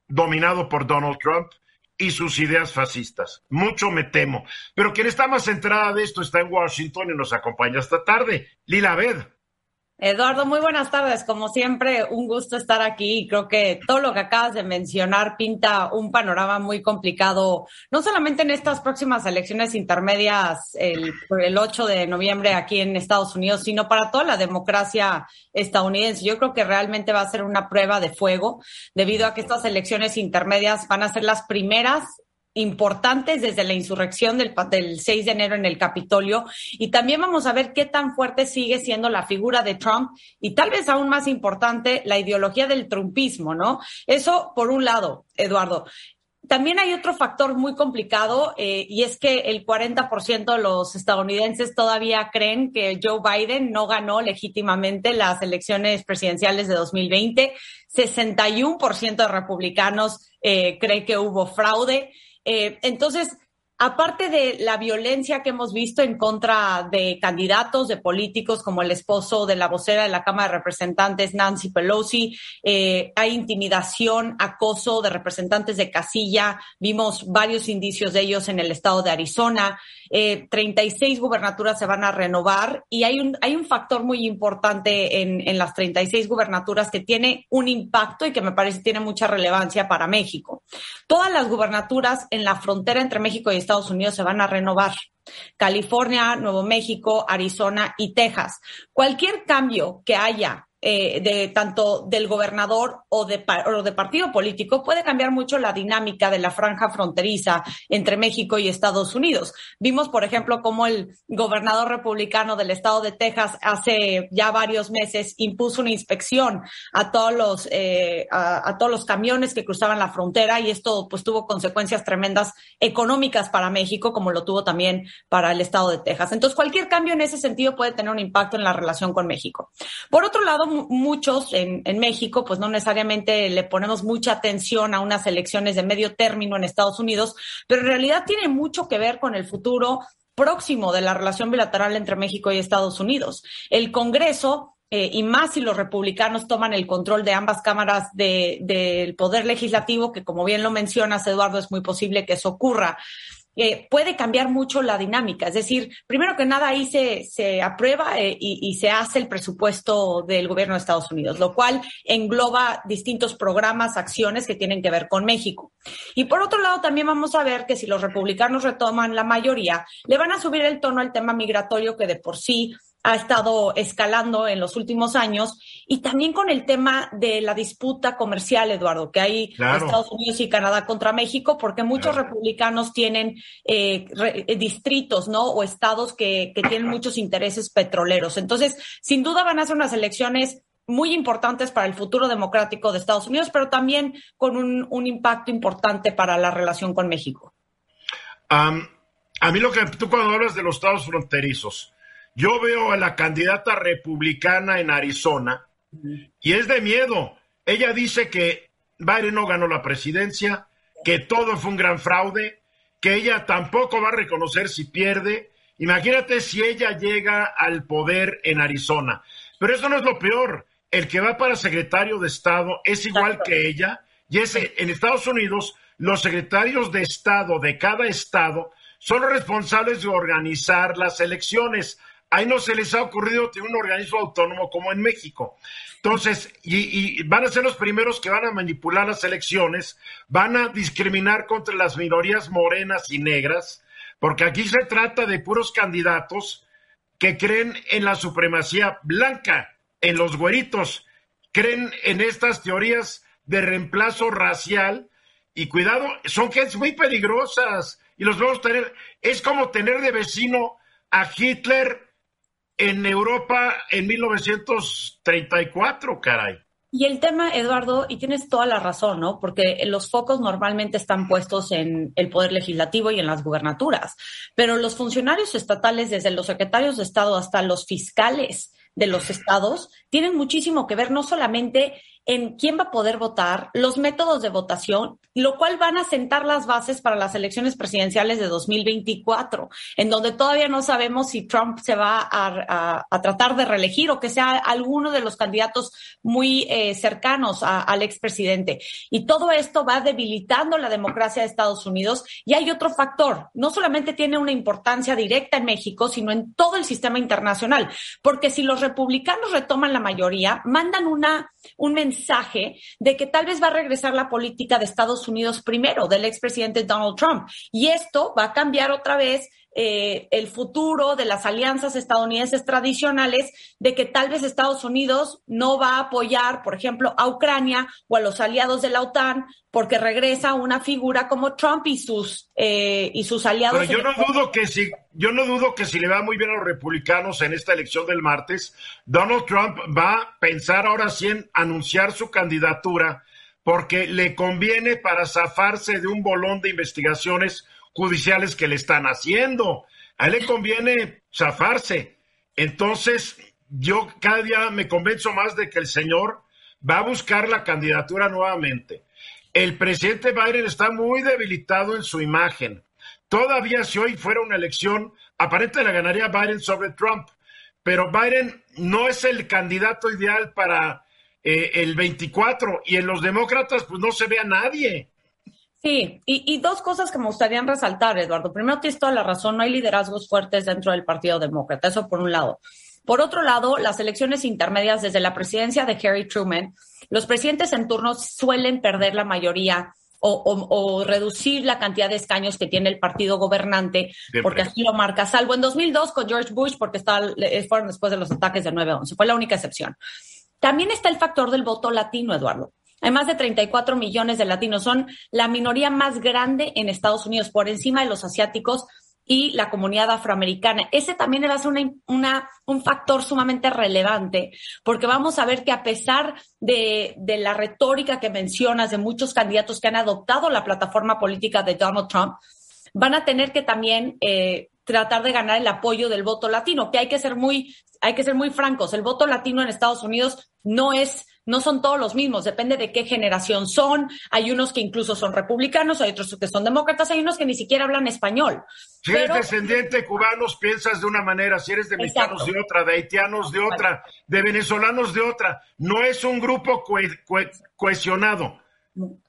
S2: dominado por Donald Trump y sus ideas fascistas. Mucho me temo. Pero quien está más centrada de esto está en Washington y nos acompaña esta tarde. Lila Ved.
S7: Eduardo, muy buenas tardes. Como siempre, un gusto estar aquí. Creo que todo lo que acabas de mencionar pinta un panorama muy complicado, no solamente en estas próximas elecciones intermedias el, el 8 de noviembre aquí en Estados Unidos, sino para toda la democracia estadounidense. Yo creo que realmente va a ser una prueba de fuego, debido a que estas elecciones intermedias van a ser las primeras importantes desde la insurrección del, del 6 de enero en el Capitolio y también vamos a ver qué tan fuerte sigue siendo la figura de Trump y tal vez aún más importante la ideología del trumpismo, ¿no? Eso por un lado, Eduardo. También hay otro factor muy complicado eh, y es que el 40% de los estadounidenses todavía creen que Joe Biden no ganó legítimamente las elecciones presidenciales de 2020. 61% de republicanos eh, cree que hubo fraude. Eh, entonces, aparte de la violencia que hemos visto en contra de candidatos, de políticos, como el esposo de la vocera de la Cámara de Representantes, Nancy Pelosi, eh, hay intimidación, acoso de representantes de casilla. Vimos varios indicios de ellos en el estado de Arizona. 36 eh, gubernaturas se van a renovar y hay un, hay un factor muy importante en, en las 36 gubernaturas que tiene un impacto y que me parece tiene mucha relevancia para México. Todas las gubernaturas en la frontera entre México y Estados Unidos se van a renovar. California, Nuevo México, Arizona y Texas. Cualquier cambio que haya eh, de tanto del gobernador o de, o de partido político puede cambiar mucho la dinámica de la franja fronteriza entre México y Estados Unidos. Vimos, por ejemplo, cómo el gobernador republicano del estado de Texas hace ya varios meses impuso una inspección a todos los eh, a, a, todos los camiones que cruzaban la frontera y esto pues tuvo consecuencias tremendas económicas para México como lo tuvo también para el estado de Texas. Entonces cualquier cambio en ese sentido puede tener un impacto en la relación con México. Por otro lado, muchos en, México, pues no necesariamente le ponemos mucha atención a unas elecciones de medio término en Estados Unidos, pero en realidad tiene mucho que ver con el futuro próximo de la relación bilateral entre México y Estados Unidos. El Congreso eh, y más si los republicanos toman el control de ambas cámaras del de, poder legislativo, que como bien lo mencionas, Eduardo, es muy posible que eso ocurra. Eh, puede cambiar mucho la dinámica. Es decir, primero que nada ahí se, se aprueba eh, y, y, se hace el presupuesto del gobierno de Estados Unidos, lo cual engloba distintos programas, acciones que tienen que ver con México. Y por otro lado, también vamos a ver que si los republicanos retoman la mayoría, le van a subir el tono al tema migratorio que de por sí ha estado escalando en los últimos años y también con el tema de la disputa comercial, Eduardo, que hay claro. Estados Unidos y Canadá contra México, porque muchos claro. republicanos tienen eh, re, eh, distritos, ¿no? O estados que, que tienen muchos intereses petroleros. Entonces, sin duda van a ser unas elecciones muy importantes para el futuro democrático de Estados Unidos, pero también con un, un impacto importante para la relación con México.
S2: Um, a mí lo que tú cuando hablas de los estados fronterizos, yo veo a la candidata republicana en Arizona y es de miedo. Ella dice que Biden no ganó la presidencia, que todo fue un gran fraude, que ella tampoco va a reconocer si pierde. Imagínate si ella llega al poder en Arizona. Pero eso no es lo peor. El que va para secretario de Estado es igual Exacto. que ella. Y es en Estados Unidos, los secretarios de Estado de cada estado son los responsables de organizar las elecciones ahí no se les ha ocurrido tener un organismo autónomo como en México. Entonces, y, van a ser los primeros que van a manipular las elecciones, van a discriminar contra las minorías morenas y negras, porque aquí se trata de puros candidatos que creen en la supremacía blanca, en los güeritos, creen en estas teorías de reemplazo racial y cuidado, son gentes muy peligrosas y los vamos a tener, es como tener de vecino a Hitler en Europa en 1934, caray.
S7: Y el tema, Eduardo, y tienes toda la razón, ¿no? Porque los focos normalmente están puestos en el poder legislativo y en las gubernaturas, pero los funcionarios estatales, desde los secretarios de Estado hasta los fiscales de los estados, tienen muchísimo que ver no solamente en quién va a poder votar, los métodos de votación, lo cual van a sentar las bases para las elecciones presidenciales de 2024, en donde todavía no sabemos si Trump se va a, tratar de reelegir o que sea alguno de los candidatos muy eh, cercanos al expresidente. Y todo esto va debilitando la democracia de Estados Unidos. Y hay otro factor, no solamente tiene una importancia directa en México, sino en todo el sistema internacional, porque si los republicanos retoman la mayoría, mandan una, un mensaje mensaje de que tal vez va a regresar la política de Estados Unidos primero, del expresidente Donald Trump. Y esto va a cambiar otra vez eh, el futuro de las alianzas estadounidenses tradicionales, de que tal vez Estados Unidos no va a apoyar, por ejemplo, a Ucrania o a los aliados de la OTAN, porque regresa una figura como Trump y sus eh, y sus aliados.
S2: Pero yo no dudo que si yo no dudo que si le va muy bien a los republicanos en esta elección del martes, Donald Trump va a pensar ahora sí en anunciar su candidatura porque le conviene para zafarse de un bolón de investigaciones judiciales que le están haciendo. A él le conviene zafarse. Entonces, yo cada día me convenzo más de que el señor va a buscar la candidatura nuevamente. El presidente Biden está muy debilitado en su imagen. Todavía si hoy fuera una elección, aparentemente la ganaría Biden sobre Trump, pero Biden no es el candidato ideal para eh, el 24 y en los demócratas pues no se ve a nadie.
S7: Sí, y, dos cosas que me gustaría resaltar, Eduardo. Primero, tienes toda la razón, no hay liderazgos fuertes dentro del Partido Demócrata, eso por un lado. Por otro lado, las elecciones intermedias desde la presidencia de Harry Truman, los presidentes en turno suelen perder la mayoría o, reducir la cantidad de escaños que tiene el partido gobernante, porque así lo marca, salvo en 2002 con George Bush, porque está, fueron después de los ataques de 9-11, fue la única excepción. También está el factor del voto latino, Eduardo. Hay más de 34 millones de latinos. Son la minoría más grande en Estados Unidos, por encima de los asiáticos y la comunidad afroamericana. Ese también va a ser una, un factor sumamente relevante, porque vamos a ver que a pesar de, la retórica que mencionas de muchos candidatos que han adoptado la plataforma política de Donald Trump, van a tener que también eh, tratar de ganar el apoyo del voto latino, que hay que ser muy, hay que ser muy francos. El voto latino en Estados Unidos no es no son todos los mismos, depende de qué generación son. Hay unos que incluso son republicanos, hay otros que son demócratas, hay unos que ni siquiera hablan español.
S2: Si eres descendiente de cubanos, piensas de una manera, si eres de mexicanos de otra, de haitianos de otra, de venezolanos de otra. No es un grupo cohesionado,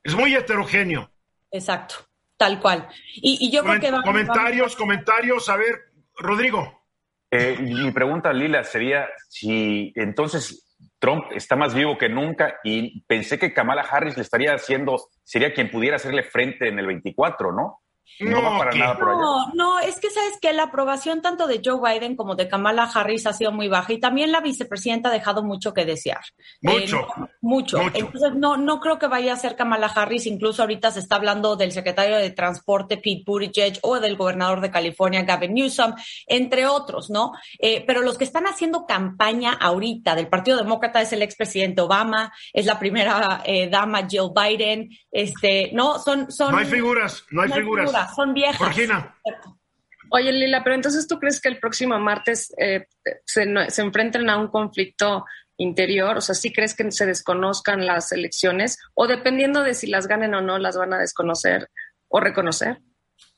S2: es muy heterogéneo.
S7: Exacto, tal cual. Y, yo creo que...
S2: comentarios, comentarios, a ver, Rodrigo.
S4: Eh, mi pregunta, Lila, sería si entonces Trump está más vivo que nunca y pensé que Kamala Harris le estaría haciendo, sería quien pudiera hacerle frente en el 24, ¿no?
S7: No, para nada por allá. No, no, es que sabes que la aprobación tanto de Joe Biden como de Kamala Harris ha sido muy baja y también la vicepresidenta ha dejado mucho que desear.
S2: Mucho.
S7: Eh, mucho. Entonces, no, no creo que vaya a ser Kamala Harris. Incluso ahorita se está hablando del secretario de Transporte, Pete Buttigieg, o del gobernador de California, Gavin Newsom, entre otros, ¿no? Eh, pero los que están haciendo campaña ahorita del Partido Demócrata es el expresidente Obama, es la primera eh, dama Jill Biden, este, ¿no? Son, son.
S2: No hay figuras, no hay, figuras
S7: son viejas.
S3: Oye, Lila, pero entonces tú crees que el próximo martes eh, se, se enfrenten a un conflicto interior? O sea, ¿sí crees que se desconozcan las elecciones? O dependiendo de si las ganen o no, las van a desconocer o reconocer?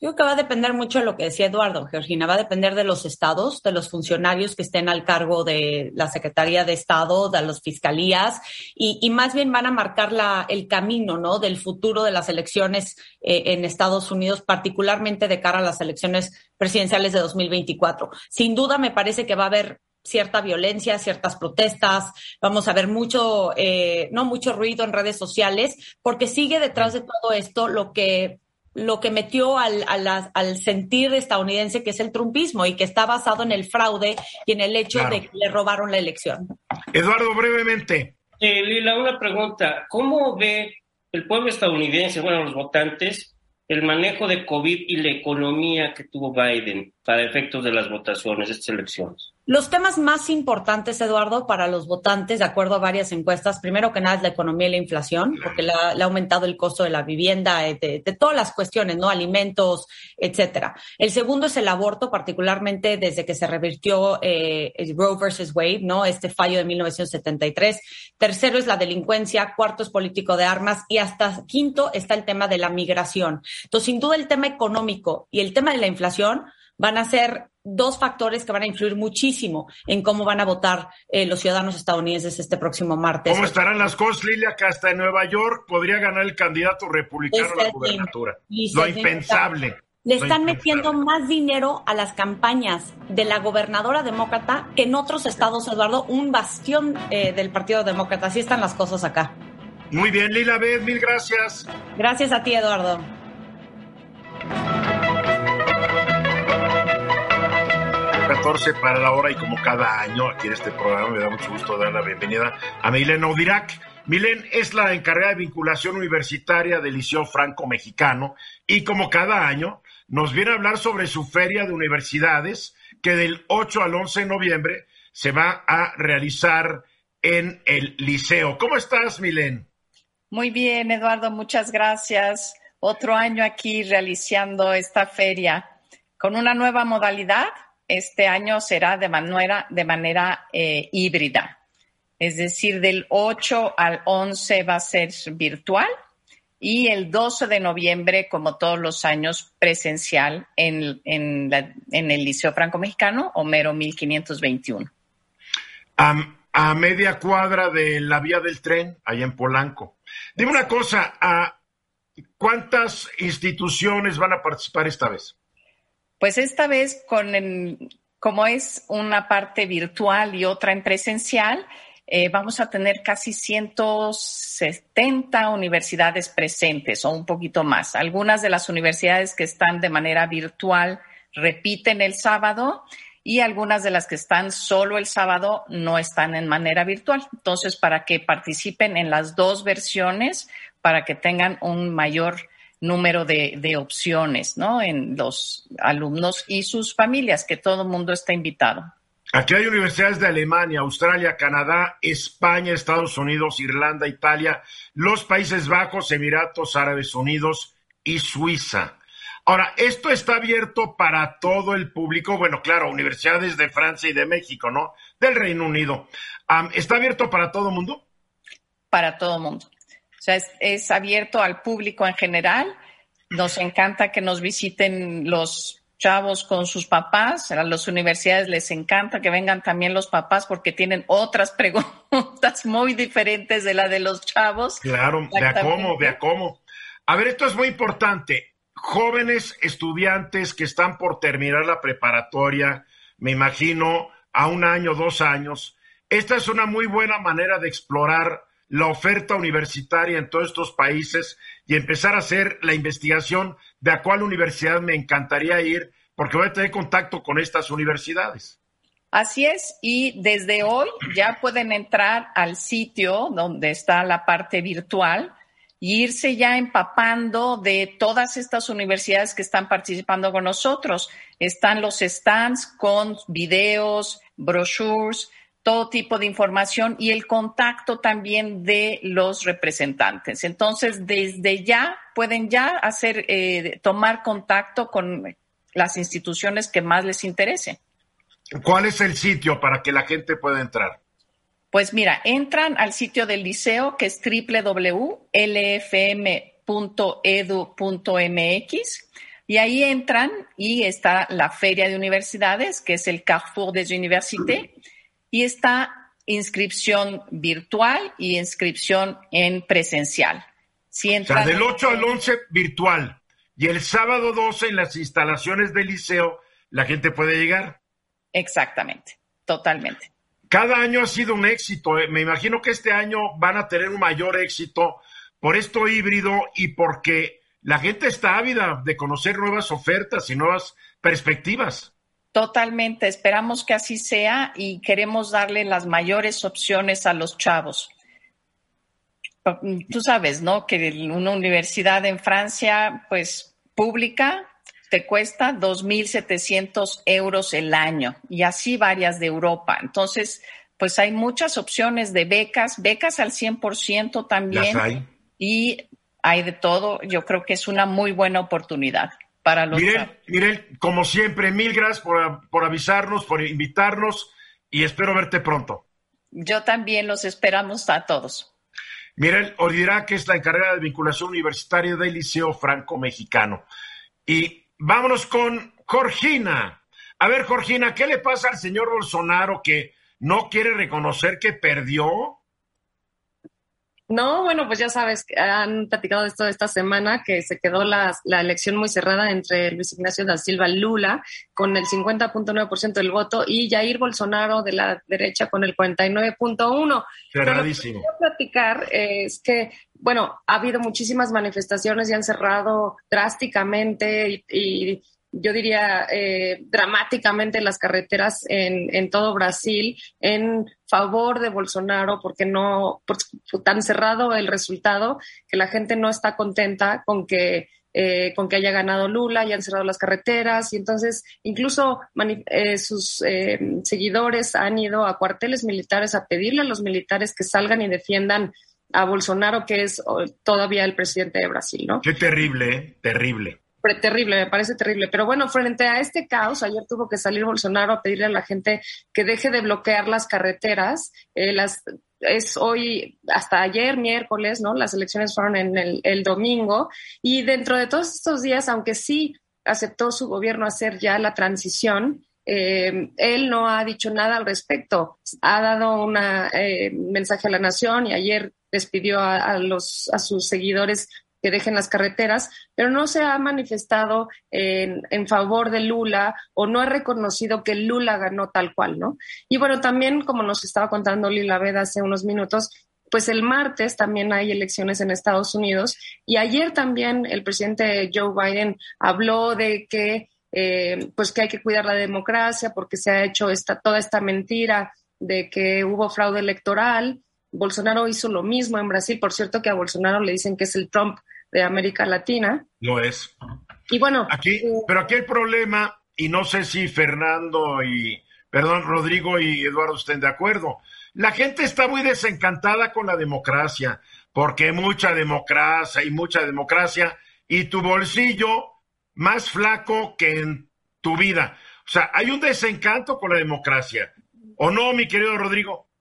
S7: Yo creo que va a depender mucho de lo que decía Eduardo, Georgina. Va a depender de los estados, de los funcionarios que estén al cargo de la Secretaría de Estado, de las fiscalías, y, más bien van a marcar la, el camino, ¿no? Del futuro de las elecciones eh, en Estados Unidos, particularmente de cara a las elecciones presidenciales de 2024. Sin duda, me parece que va a haber cierta violencia, ciertas protestas, vamos a ver mucho, eh, no mucho ruido en redes sociales, porque sigue detrás de todo esto lo que lo que metió al, al, sentir estadounidense que es el trumpismo y que está basado en el fraude y en el hecho de que le robaron la elección.
S2: Eduardo, brevemente.
S5: Eh, Lila, una pregunta. ¿Cómo ve el pueblo estadounidense, bueno, los votantes, el manejo de COVID y la economía que tuvo Biden para efectos de las votaciones, de estas elecciones?
S7: Los temas más importantes, Eduardo, para los votantes, de acuerdo a varias encuestas, primero que nada es la economía y la inflación, porque le ha, aumentado el costo de la vivienda, eh, de, todas las cuestiones, ¿no? Alimentos, etcétera. El segundo es el aborto, particularmente desde que se revirtió eh, Roe versus Wade, ¿no? Este fallo de 1973. Tercero es la delincuencia, cuarto es político de armas y hasta quinto está el tema de la migración. Entonces, sin duda, el tema económico y el tema de la inflación van a ser dos factores que van a influir muchísimo en cómo van a votar eh, los ciudadanos estadounidenses este próximo martes.
S2: ¿Cómo estarán las cosas, Lilia? Que hasta en Nueva York podría ganar el candidato republicano a la gubernatura. Lo impensable.
S7: Le están metiendo más dinero a las campañas de la gobernadora demócrata que en otros estados, Eduardo, un bastión eh, del Partido Demócrata. Así están las cosas acá.
S2: Muy bien, Lila Beth, mil gracias.
S7: Gracias a ti, Eduardo.
S2: 14 para la hora y como cada año aquí en este programa me da mucho gusto dar la bienvenida a Milena Odirac. Milen es la encargada de vinculación universitaria del Liceo Franco Mexicano y como cada año nos viene a hablar sobre su feria de universidades que del 8 al 11 de noviembre se va a realizar en el liceo. ¿Cómo estás, Milen?
S8: Muy bien, Eduardo, muchas gracias. Otro año aquí realizando esta feria con una nueva modalidad este año será de manera, de manera eh, híbrida. Es decir, del 8 al 11 va a ser virtual y el 12 de noviembre, como todos los años, presencial en, el Liceo Franco Mexicano, Homero 1521.
S2: a media cuadra de la vía del tren, allá en Polanco. Dime una cosa, ¿cuántas instituciones van a participar esta vez?
S8: Pues esta vez, con como es una parte virtual y otra en presencial, eh, vamos a tener casi 170 universidades presentes o un poquito más. Algunas de las universidades que están de manera virtual repiten el sábado y algunas de las que están solo el sábado no están en manera virtual. Entonces, para que participen en las dos versiones, para que tengan un mayor número de, opciones, ¿no? En los alumnos y sus familias, que todo el mundo está invitado.
S2: Aquí hay universidades de Alemania, Australia, Canadá, España, Estados Unidos, Irlanda, Italia, los Países Bajos, Emiratos Árabes Unidos y Suiza. Ahora, esto está abierto para todo el público, bueno, claro, universidades de Francia y de México, ¿no? Del Reino Unido. ¿Está abierto para todo el mundo?
S8: Para todo el mundo. O sea, es, abierto al público en general. Nos encanta que nos visiten los chavos con sus papás. A las universidades les encanta que vengan también los papás porque tienen otras <laughs> preguntas muy diferentes de la de los chavos.
S2: Claro, de a cómo, de a cómo. A ver, esto es muy importante. Jóvenes estudiantes que están por terminar la preparatoria, me imagino, a un año, dos años. Esta es una muy buena manera de explorar la oferta universitaria en todos estos países y empezar a hacer la investigación de a cuál universidad me encantaría ir, porque voy a tener contacto con estas universidades.
S8: Así es, y desde hoy ya pueden entrar al sitio donde está la parte virtual e irse ya empapando de todas estas universidades que están participando con nosotros. Están los stands con videos, brochures, todo tipo de información y el contacto también de los representantes. Entonces, desde ya pueden ya hacer, eh, tomar contacto con las instituciones que más les interese.
S2: ¿Cuál es el sitio para que la gente pueda entrar?
S8: Pues mira, entran al sitio del liceo que es www.lfm.edu.mx Y ahí entran y está la feria de universidades, que es el Carrefour des Universités, y está inscripción virtual y inscripción en presencial.
S2: Si o sea, del 8 al 11 virtual y el sábado 12 en las instalaciones del liceo la gente puede llegar.
S8: Exactamente, totalmente.
S2: Cada año ha sido un éxito. ¿eh? Me imagino que este año van a tener un mayor éxito por esto híbrido y porque la gente está ávida de conocer nuevas ofertas y nuevas perspectivas.
S8: Totalmente, esperamos que así sea y queremos darle las mayores opciones a los chavos. Tú sabes, ¿no? Que una universidad en Francia, pues pública, te cuesta 2.700 euros el año y así varias de Europa. Entonces, pues hay muchas opciones de becas, becas al 100% también. hay. Y hay de todo. Yo creo que es una muy buena oportunidad para los.
S2: Miren, como siempre, mil gracias por, por avisarnos, por invitarnos y espero verte pronto.
S8: Yo también los esperamos a todos.
S2: Mirel que es la encargada de vinculación universitaria del Liceo Franco Mexicano. Y vámonos con Jorgina. A ver, Jorgina, ¿qué le pasa al señor Bolsonaro que no quiere reconocer que perdió?
S3: No, bueno, pues ya sabes, han platicado de esto esta semana, que se quedó la, elección muy cerrada entre Luis Ignacio da Silva Lula con el 50.9% del voto y Jair Bolsonaro de la derecha con el 49.1%.
S2: Cerradísimo.
S3: Lo que platicar es que, bueno, ha habido muchísimas manifestaciones y han cerrado drásticamente y yo diría, eh, dramáticamente las carreteras en, en, todo Brasil en favor de Bolsonaro, porque no, por, tan cerrado el resultado que la gente no está contenta con que eh, con que haya ganado Lula y han cerrado las carreteras. Y entonces incluso eh, sus seguidores han ido a cuarteles militares a pedirle a los militares que salgan y defiendan a Bolsonaro, que es oh, todavía el presidente de Brasil, ¿no?
S2: Qué terrible, terrible
S3: terrible, me parece terrible. Pero bueno, frente a este caos, ayer tuvo que salir Bolsonaro a pedirle a la gente que deje de bloquear las carreteras. Eh, las, es hoy, hasta ayer, miércoles, ¿no? Las elecciones fueron en el, el domingo. Y dentro de todos estos días, aunque sí aceptó su gobierno hacer ya la transición, eh, él no ha dicho nada al respecto. Ha dado un eh, mensaje a la nación y ayer despidió a, a, los, a sus seguidores que dejen las carreteras, pero no se ha manifestado en, favor de Lula o no ha reconocido que Lula ganó tal cual, ¿no? Y bueno, también, como nos estaba contando Lila Veda hace unos minutos, pues el martes también hay elecciones en Estados Unidos y ayer también el presidente Joe Biden habló de que eh, pues que hay que cuidar la democracia porque se ha hecho esta, toda esta mentira de que hubo fraude electoral. Bolsonaro hizo lo mismo en Brasil. Por cierto que a Bolsonaro le dicen que es el Trump de América Latina.
S2: Lo es.
S3: Y bueno.
S2: Aquí, eh, pero aquí el problema, y no sé si Fernando y, perdón, Rodrigo y Eduardo estén de acuerdo. La gente está muy desencantada con la democracia, porque mucha democracia y mucha democracia, y tu bolsillo más flaco que en tu vida. O sea, hay un desencanto con la democracia. ¿O no, mi querido Rodrigo?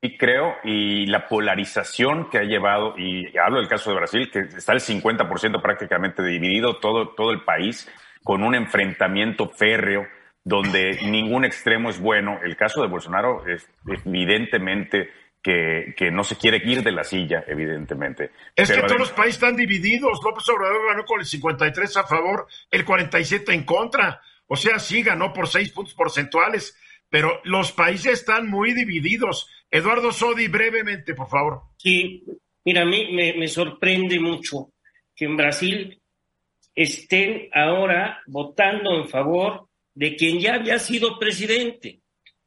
S4: Y creo, y la polarización que ha llevado, y hablo del caso de Brasil, que está el 50% prácticamente dividido todo, todo el país, con un enfrentamiento férreo donde ningún extremo es bueno. El caso de Bolsonaro es evidentemente que, que, no se quiere ir de la silla, evidentemente.
S2: Es que todos los países están divididos. López Obrador ganó con el 53 a favor, el 47 en contra. O sea, sí ganó por seis puntos porcentuales, pero los países están muy divididos. Eduardo Sodi, brevemente, por favor.
S5: Sí, mira, a mí me, sorprende mucho que en Brasil estén ahora votando en favor de quien ya había sido presidente.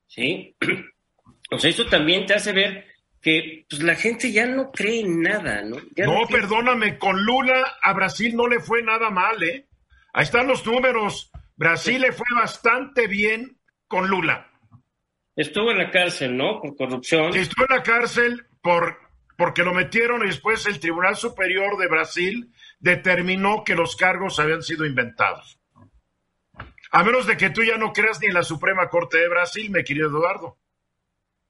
S5: ¿Sí? <clears throat> O sea, eso también te hace ver que pues, la gente ya no cree en nada, ¿no?
S2: no, perdóname, con Lula a Brasil no le fue nada mal, ¿eh? Ahí están los números. Brasil le fue bastante bien con Lula.
S5: Estuvo en la cárcel, ¿no? Por corrupción.
S2: Estuvo en la cárcel por, porque lo metieron y después el Tribunal Superior de Brasil determinó que los cargos habían sido inventados. A menos de que tú ya no creas ni en la Suprema Corte de Brasil, me querido Eduardo.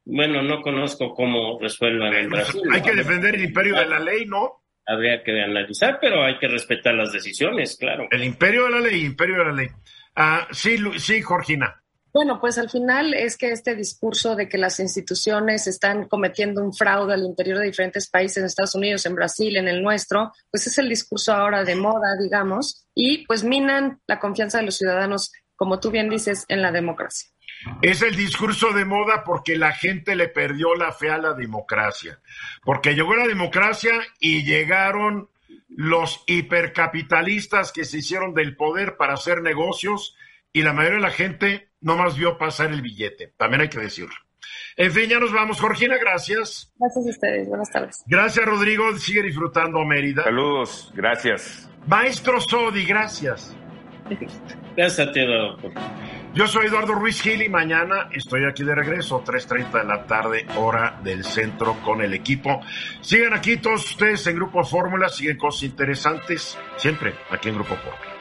S5: Bueno, no conozco cómo resuelvan en Brasil.
S2: Hay que defender el imperio de la ley, ¿no?
S5: habría que analizar, pero hay que respetar las decisiones, claro.
S2: El imperio de la ley, imperio de la ley. Ah, sí, sí, Georgina.
S3: Bueno, pues al final es que este discurso de que las instituciones están cometiendo un fraude al interior de diferentes países, en Estados Unidos, en Brasil, en el nuestro, pues es el discurso ahora de moda, digamos, y pues minan la confianza de los ciudadanos, como tú bien dices, en la democracia.
S2: Es el discurso de moda porque la gente le perdió la fe a la democracia, porque llegó la democracia y llegaron los hipercapitalistas que se hicieron del poder para hacer negocios y la mayoría de la gente no más vio pasar el billete, también hay que decirlo. En fin, ya nos vamos. Georgina, gracias.
S3: Gracias a ustedes. Buenas tardes.
S2: Gracias, Rodrigo. Sigue disfrutando Mérida.
S4: Saludos. Gracias.
S2: Maestro Sodi, gracias.
S5: Gracias a ti, doctor.
S2: Yo soy Eduardo Ruiz Gil y mañana estoy aquí de regreso, 3.30 de la tarde, hora del centro con el equipo. Sigan aquí todos ustedes en Grupo Fórmula, siguen cosas interesantes, siempre aquí en Grupo Fórmula.